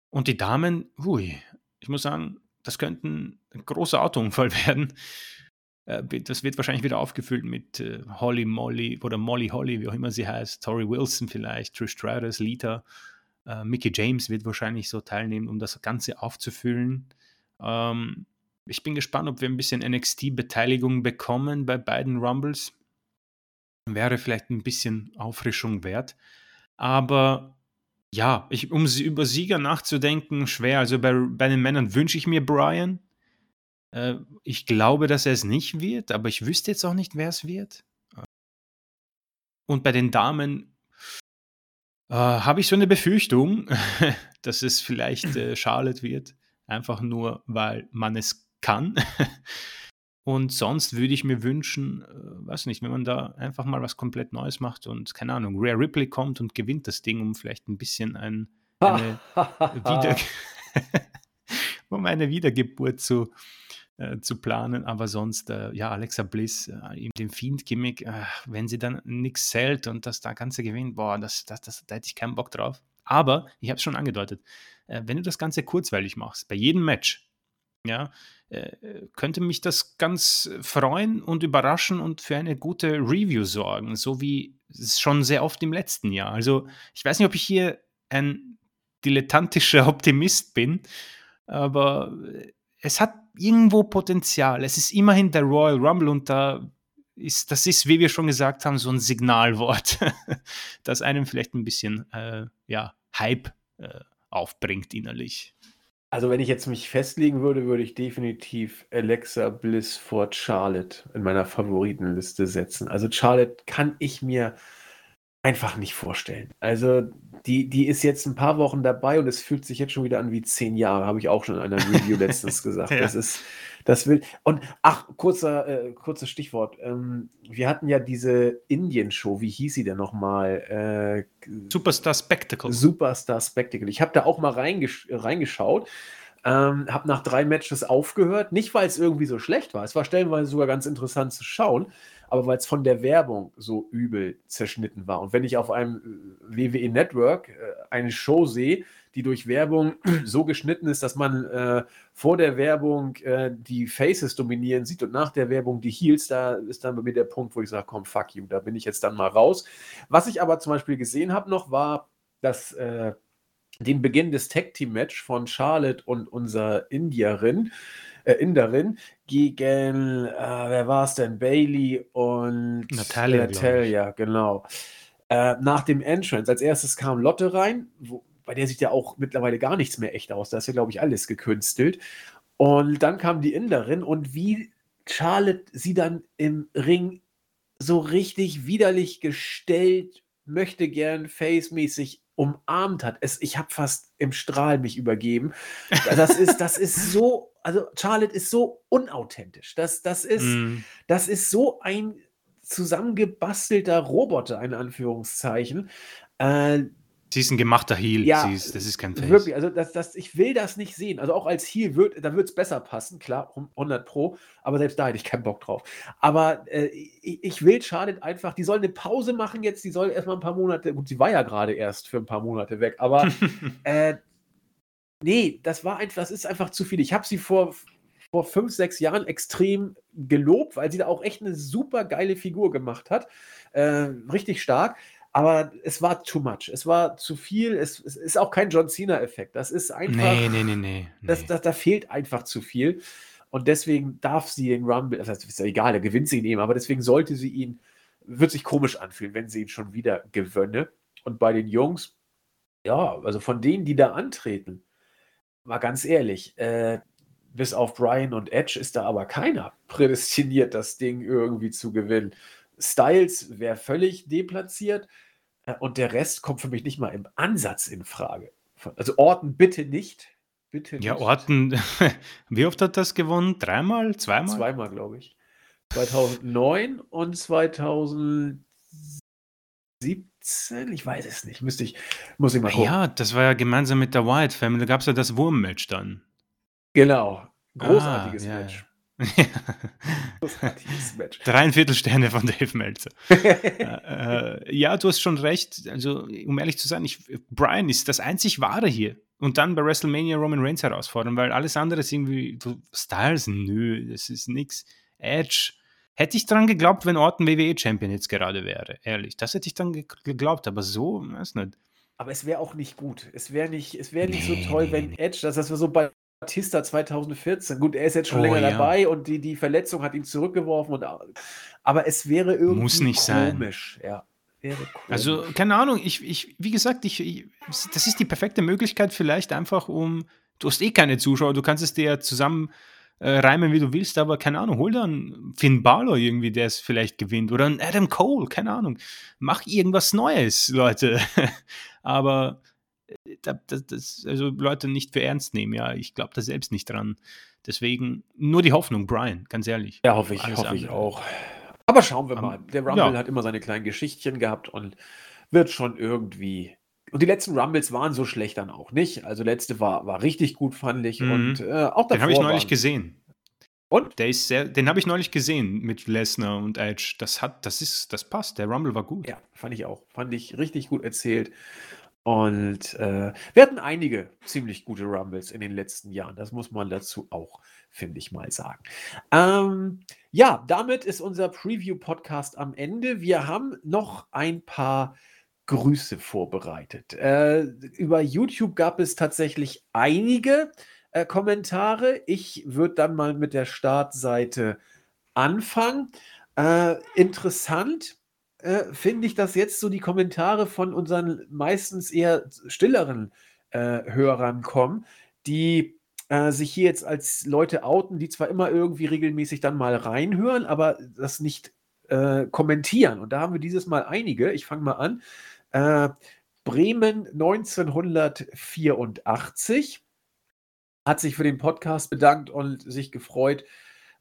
Und die Damen, hui, ich muss sagen, das könnte ein großer Autounfall *laughs* werden. Äh, das wird wahrscheinlich wieder aufgefüllt mit äh, Holly Molly oder Molly Holly, wie auch immer sie heißt, Tori Wilson vielleicht, Trish Stratus, Lita, äh, Mickey James wird wahrscheinlich so teilnehmen, um das Ganze aufzufüllen. Ähm, ich bin gespannt, ob wir ein bisschen NXT-Beteiligung bekommen bei beiden Rumbles. Wäre vielleicht ein bisschen Auffrischung wert. Aber ja, ich, um über Sieger nachzudenken, schwer. Also bei, bei den Männern wünsche ich mir Brian. Äh, ich glaube, dass er es nicht wird, aber ich wüsste jetzt auch nicht, wer es wird. Und bei den Damen äh, habe ich so eine Befürchtung, *laughs* dass es vielleicht äh, Charlotte wird. Einfach nur, weil man es kann. *laughs* Und sonst würde ich mir wünschen, äh, weiß nicht, wenn man da einfach mal was komplett Neues macht und keine Ahnung, Rare Ripley kommt und gewinnt das Ding, um vielleicht ein bisschen ein, eine, *laughs* Wieder *laughs* um eine Wiedergeburt zu, äh, zu planen. Aber sonst, äh, ja, Alexa Bliss, äh, in dem Fiend-Gimmick, äh, wenn sie dann nichts zählt und das da Ganze gewinnt, boah, das, das, das, da hätte ich keinen Bock drauf. Aber, ich habe es schon angedeutet, äh, wenn du das Ganze kurzweilig machst, bei jedem Match, ja, äh, könnte mich das ganz freuen und überraschen und für eine gute Review sorgen, so wie es schon sehr oft im letzten Jahr. Also ich weiß nicht, ob ich hier ein dilettantischer *laughs* Optimist bin, aber es hat irgendwo Potenzial. Es ist immerhin der Royal Rumble und da ist, das ist, wie wir schon gesagt haben, so ein Signalwort, *laughs* das einem vielleicht ein bisschen äh, ja, Hype äh, aufbringt innerlich. Also, wenn ich jetzt mich festlegen würde, würde ich definitiv Alexa Bliss vor Charlotte in meiner Favoritenliste setzen. Also, Charlotte kann ich mir einfach nicht vorstellen. Also, die, die ist jetzt ein paar Wochen dabei und es fühlt sich jetzt schon wieder an wie zehn Jahre, habe ich auch schon in einer Review letztens *laughs* gesagt. Ja. Das ist, das will. Und ach, kurzer, äh, kurzes Stichwort. Ähm, wir hatten ja diese Indien-Show, wie hieß sie denn nochmal? Äh, Superstar Spectacle. Superstar Spectacle. Ich habe da auch mal reingesch reingeschaut. Ähm, habe nach drei Matches aufgehört. Nicht, weil es irgendwie so schlecht war. Es war stellenweise sogar ganz interessant zu schauen, aber weil es von der Werbung so übel zerschnitten war. Und wenn ich auf einem äh, WWE Network äh, eine Show sehe, die durch Werbung *clears throat* so geschnitten ist, dass man äh, vor der Werbung äh, die Faces dominieren sieht und nach der Werbung die Heels, da ist dann bei mir der Punkt, wo ich sage, komm, fuck you, da bin ich jetzt dann mal raus. Was ich aber zum Beispiel gesehen habe noch, war, dass äh, den Beginn des Tag Team Match von Charlotte und unserer Indierin, äh, Inderin gegen, äh, wer war es denn? Bailey und Natalia. Natalia, genau. Äh, nach dem Entrance, als erstes kam Lotte rein, wo, bei der sieht ja auch mittlerweile gar nichts mehr echt aus. Da ist ja, glaube ich, alles gekünstelt. Und dann kam die Inderin und wie Charlotte sie dann im Ring so richtig widerlich gestellt, möchte gern face-mäßig umarmt hat. Es, ich habe fast im Strahl mich übergeben. Das ist, das ist so, also Charlotte ist so unauthentisch. Das, das, ist, Mm. das ist so ein zusammengebastelter Roboter, in Anführungszeichen. Äh, Sie ist ein gemachter Heel. Ja, ist, das ist kein Face. Wirklich, also das, das, ich will das nicht sehen. Also auch als Heel wird, da wird es besser passen, klar, 100 Pro, aber selbst da hätte ich keinen Bock drauf. Aber äh, ich, ich will Charlotte einfach, die soll eine Pause machen jetzt, die soll erstmal ein paar Monate, gut, sie war ja gerade erst für ein paar Monate weg, aber *laughs* äh, nee, das war einfach, das ist einfach zu viel. Ich habe sie vor, vor fünf, sechs Jahren extrem gelobt, weil sie da auch echt eine super geile Figur gemacht hat. Äh, richtig stark. Aber es war too much. Es war zu viel. Es, es ist auch kein John Cena-Effekt. Das ist einfach. nee, nee, nee, nee. Das, nee. das, da fehlt einfach zu viel. Und deswegen darf sie den Rumble, das ist ja egal, da gewinnt sie ihn eben, aber deswegen sollte sie ihn, wird sich komisch anfühlen, wenn sie ihn schon wieder gewönne. Und bei den Jungs, ja, also von denen, die da antreten, mal ganz ehrlich, äh, bis auf Brian und Edge ist da aber keiner prädestiniert, das Ding irgendwie zu gewinnen. Styles wäre völlig deplatziert und der Rest kommt für mich nicht mal im Ansatz in Frage. Also Orton bitte nicht. Bitte Ja, nicht. Orton, *laughs* wie oft hat das gewonnen? Dreimal? Zweimal? Zweimal, glaube ich. 2009 und 2017, ich weiß es nicht, müsste ich, muss ich mal gucken. Ja, das war ja gemeinsam mit der Wyatt Family. Da gab es ja das Wurm-Match dann. Genau. Großartiges Ah, ja, Match. ja. Match. Dreieinviertel Sterne von Dave Meltzer. *laughs* äh, äh, ja, du hast schon recht. Also, um ehrlich zu sein, ich, Brian ist das einzig Wahre hier. Und dann bei WrestleMania Roman Reigns herausfordern, weil alles andere ist irgendwie. Du, Styles, nö, das ist nix. Edge. Hätte ich dran geglaubt, wenn Orton WWE-Champion jetzt gerade wäre, ehrlich. Das hätte ich dann ge geglaubt, aber so, weiß nicht. Aber es wäre auch nicht gut. Es wäre nicht, es wäre nicht Nee, so toll, nee, wenn. Edge, das, das war so bei Batista 2014. Gut, er ist jetzt schon Oh, länger ja. dabei und die, die Verletzung hat ihn zurückgeworfen. Und, aber es wäre irgendwie Muss nicht sein. komisch. Ja, wäre komisch. Also, keine Ahnung, ich, ich wie gesagt, ich, ich, das ist die perfekte Möglichkeit, vielleicht einfach um. Du hast eh keine Zuschauer, du kannst es dir ja zusammen äh, reimen, wie du willst, aber keine Ahnung, hol dann Finn Balor irgendwie, der es vielleicht gewinnt, oder ein Adam Cole, keine Ahnung. Mach irgendwas Neues, Leute. *laughs* aber das, das, also Leute nicht für ernst nehmen, ja, ich glaube da selbst nicht dran. Deswegen nur die Hoffnung, Brian, ganz ehrlich. Ja, hoffe ich, Alles hoffe ich andere. auch. Aber schauen wir Am- mal. Der Rumble ja. hat immer seine kleinen Geschichtchen gehabt und wird schon irgendwie. Und die letzten Rumbles waren so schlecht dann auch nicht. Also letzte war, war richtig gut, fand ich. Mhm. Und äh, auch davor Den habe ich neulich waren- gesehen. Und? Der ist sehr, den habe ich neulich gesehen mit Lesnar und Edge. Das hat, das ist, das passt. Der Rumble war gut. Ja, fand ich auch. Fand ich richtig gut erzählt. Und äh, wir hatten einige ziemlich gute Rumbles in den letzten Jahren. Das muss man dazu auch, finde ich mal sagen. Ähm, ja, damit ist unser Preview-Podcast am Ende. Wir haben noch ein paar Grüße vorbereitet. Äh, über YouTube gab es tatsächlich einige äh, Kommentare. Ich würde dann mal mit der Startseite anfangen. Äh, interessant äh, finde ich, dass jetzt so die Kommentare von unseren meistens eher stilleren äh, Hörern kommen, die äh, sich hier jetzt als Leute outen, die zwar immer irgendwie regelmäßig dann mal reinhören, aber das nicht äh, kommentieren. Und da haben wir dieses Mal einige. Ich fange mal an. Äh, Bremen 1984 hat sich für den Podcast bedankt und sich gefreut,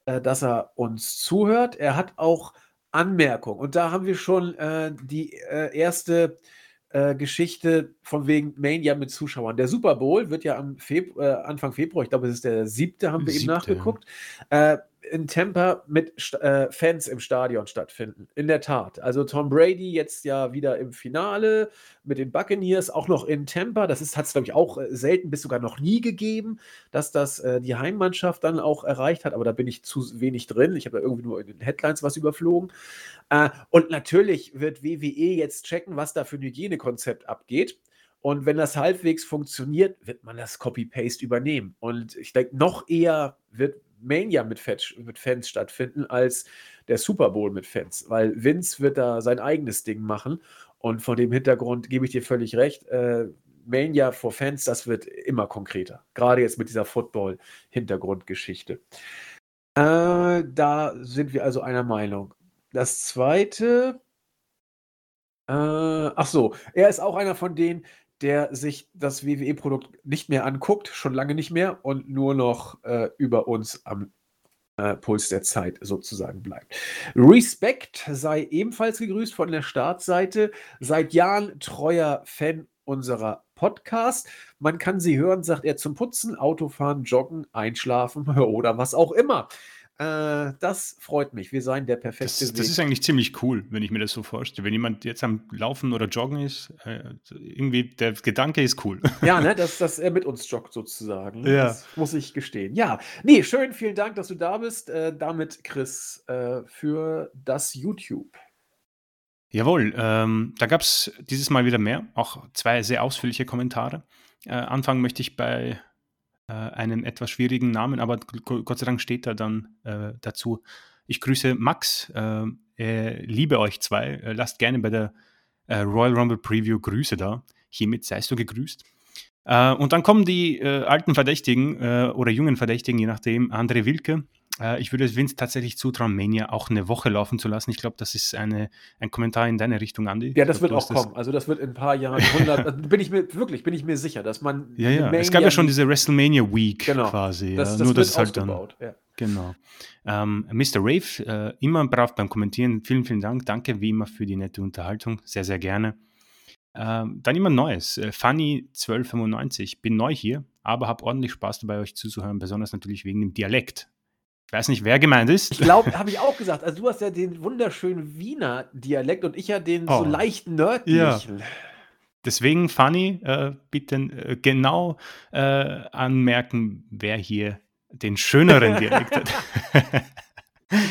dass er uns zuhört. Er hat auch Anmerkungen. Und da haben wir schon äh, die äh, erste äh, Geschichte von wegen Mania mit Zuschauern. Der Super Bowl wird ja am Febru äh, Anfang Februar, ich glaube, es ist der siebte, haben wir siebte. eben nachgeguckt. In Tampa mit äh, Fans im Stadion stattfinden. In der Tat. Also Tom Brady jetzt ja wieder im Finale mit den Buccaneers, auch noch in Tampa. Das hat es, glaube ich, auch äh, selten bis sogar noch nie gegeben, dass das äh, die Heimmannschaft dann auch erreicht hat. Aber da bin ich zu wenig drin. Ich habe da irgendwie nur in den Headlines was überflogen. Äh, und natürlich wird WWE jetzt checken, was da für ein Hygienekonzept abgeht. Und wenn das halbwegs funktioniert, wird man das Copy-Paste übernehmen. Und ich denke, noch eher wird Mania mit, mit, Fans stattfinden als der Super Bowl mit Fans, weil Vince wird da sein eigenes Ding machen und vor dem Hintergrund gebe ich dir völlig recht. Äh, Mania vor Fans, das wird immer konkreter. Gerade jetzt mit dieser Football-Hintergrundgeschichte. Äh, da sind wir also einer Meinung. Das zweite. Äh, ach so, er ist auch einer von denen, der sich das WWE-Produkt nicht mehr anguckt, schon lange nicht mehr und nur noch äh, über uns am äh, Puls der Zeit sozusagen bleibt. Respekt sei ebenfalls gegrüßt von der Startseite. Seit Jahren treuer Fan unserer Podcast. Man kann sie hören, sagt er, zum Putzen, Autofahren, Joggen, Einschlafen *laughs* oder was auch immer. Äh, das freut mich. Wir seien der perfekte das, das ist eigentlich ziemlich cool, wenn ich mir das so vorstelle. Wenn jemand jetzt am Laufen oder Joggen ist, äh, irgendwie der Gedanke ist cool. Ja, ne, *laughs* dass, dass er mit uns joggt sozusagen. Ja. Das muss ich gestehen. Ja, nee, schön, vielen Dank, dass du da bist. Äh, damit, Chris, äh, für das YouTube. Jawohl, ähm, da gab es dieses Mal wieder mehr, auch zwei sehr ausführliche Kommentare. Äh, anfangen möchte ich bei äh, einen etwas schwierigen Namen, aber Gott sei Dank steht da dann äh, dazu. Ich grüße Max, äh, liebe euch zwei. Äh, lasst gerne bei der äh, Royal Rumble Preview Grüße da. Hiermit seist du gegrüßt. Äh, und dann kommen die alten Verdächtigen oder jungen Verdächtigen, je nachdem, André Wilke, ich würde Vince tatsächlich zutrauen, Mania auch eine Woche laufen zu lassen. Ich glaube, das ist eine, ein Kommentar in deine Richtung, Andi. Ja, das glaub, wird auch kommen. Also das wird in ein paar Jahren 100, *laughs* bin ich mir wirklich, bin ich mir sicher, dass man Ja, ja. Mania es gab ja schon diese WrestleMania Week genau. quasi. Das, ja. das Nur das halt dann ja. Genau. Ähm, Mr. Rave, äh, immer brav beim Kommentieren. Vielen, vielen Dank. Danke wie immer für die nette Unterhaltung. Sehr, sehr gerne. Ähm, dann immer Neues. Äh, Funny 1295. Bin neu hier, aber habe ordentlich Spaß dabei, euch zuzuhören, besonders natürlich wegen dem Dialekt. Ich weiß nicht, wer gemeint ist. Ich glaube, *laughs* habe ich auch gesagt. Also du hast ja den wunderschönen Wiener Dialekt und ich ja den oh. so leicht nördlichen. Ja. Deswegen, Fanny, äh, bitte äh, genau äh, anmerken, wer hier den schöneren Dialekt hat. *laughs*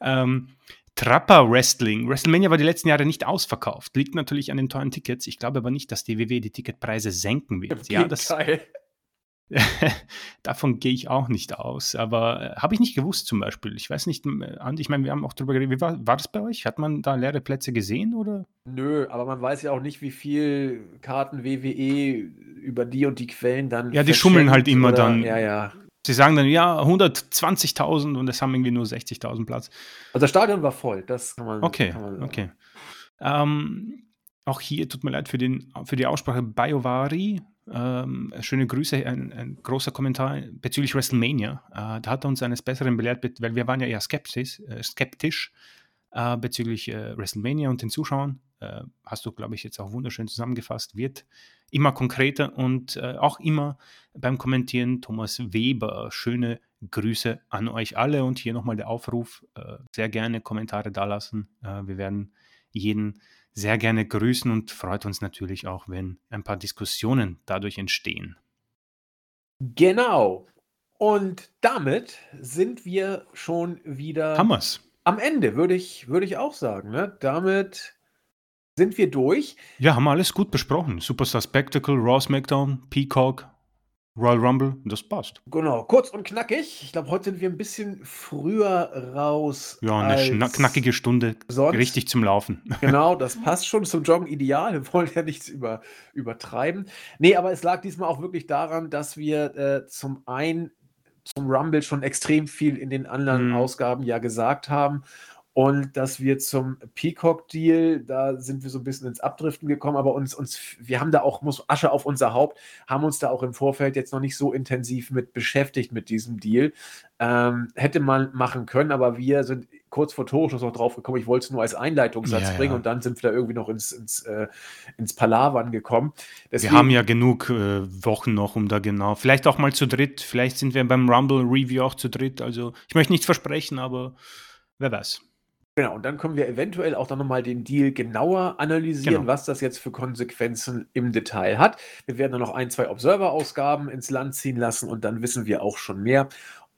ähm, Trapper Wrestling. WrestleMania war die letzten Jahre nicht ausverkauft. Liegt natürlich an den teuren Tickets. Ich glaube aber nicht, dass die WWE die Ticketpreise senken wird. Ja, das, *laughs* Davon gehe ich auch nicht aus. Aber äh, habe ich nicht gewusst zum Beispiel. Ich weiß nicht, Andi, ich meine, wir haben auch darüber geredet. Wie war, war das bei euch? Hat man da leere Plätze gesehen oder? Nö, aber man weiß ja auch nicht, wie viel Karten WWE über die und die Quellen dann. Ja, die schummeln halt immer oder, dann. Ja, ja. Sie sagen dann, ja, 120.000 und es haben irgendwie nur 60.000 Platz. Also das Stadion war voll, das kann man. Okay, kann man okay. Ähm, auch hier tut mir leid für, den, für die Aussprache Biovari. Ähm, schöne Grüße, ein, ein, großer Kommentar bezüglich WrestleMania. Äh, da hat er uns eines Besseren belehrt, weil wir waren ja eher skeptisch, äh, skeptisch äh, bezüglich äh, WrestleMania und den Zuschauern. Äh, hast du, glaube ich, jetzt auch wunderschön zusammengefasst. Wird immer konkreter und äh, auch immer beim Kommentieren Thomas Weber. Schöne Grüße an euch alle und hier nochmal der Aufruf, sehr gerne Kommentare dalassen. wir werden jeden sehr gerne grüßen und freut uns natürlich auch, wenn ein paar Diskussionen dadurch entstehen. Genau. Und damit sind wir schon wieder Hammers. am Ende, würde ich, würde ich auch sagen. Ne? Damit sind wir durch. Ja, haben wir alles gut besprochen. Superstar Spectacle, Raw SmackDown, Peacock, Royal Rumble, das passt. Genau, kurz und knackig. Ich glaube, heute sind wir ein bisschen früher raus. Ja, eine knackige Stunde. Sonst. Richtig zum Laufen. *laughs* Genau, das passt schon zum Joggen ideal. Wir wollen ja nichts über, übertreiben. Nee, aber es lag diesmal auch wirklich daran, dass wir äh, zum einen zum Rumble schon extrem viel in den anderen mhm. Ausgaben ja gesagt haben und dass wir zum Peacock-Deal, da sind wir so ein bisschen ins Abdriften gekommen, aber uns, uns, wir haben da auch, muss Asche auf unser Haupt, haben uns da auch im Vorfeld jetzt noch nicht so intensiv mit beschäftigt mit diesem Deal. Ähm, hätte man machen können, aber wir sind kurz vor Torschluss noch drauf gekommen. Ich wollte es nur als Einleitungssatz ja, bringen ja. und dann sind wir da irgendwie noch ins, ins, äh, ins Palavern gekommen. Deswegen, wir haben ja genug äh, Wochen noch, um da genau, vielleicht auch mal zu dritt, vielleicht sind wir beim Rumble Review auch zu dritt. Also ich möchte nichts versprechen, aber wer weiß. Genau, und dann können wir eventuell auch dann nochmal den Deal genauer analysieren, genau. was das jetzt für Konsequenzen im Detail hat. Wir werden dann noch ein, zwei Observer-Ausgaben ins Land ziehen lassen und dann wissen wir auch schon mehr.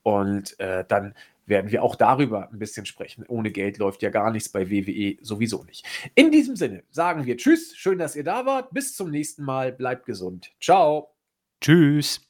Und äh, dann werden wir auch darüber ein bisschen sprechen. Ohne Geld läuft ja gar nichts bei WWE sowieso nicht. In diesem Sinne sagen wir Tschüss, schön, dass ihr da wart. Bis zum nächsten Mal, bleibt gesund. Ciao. Tschüss.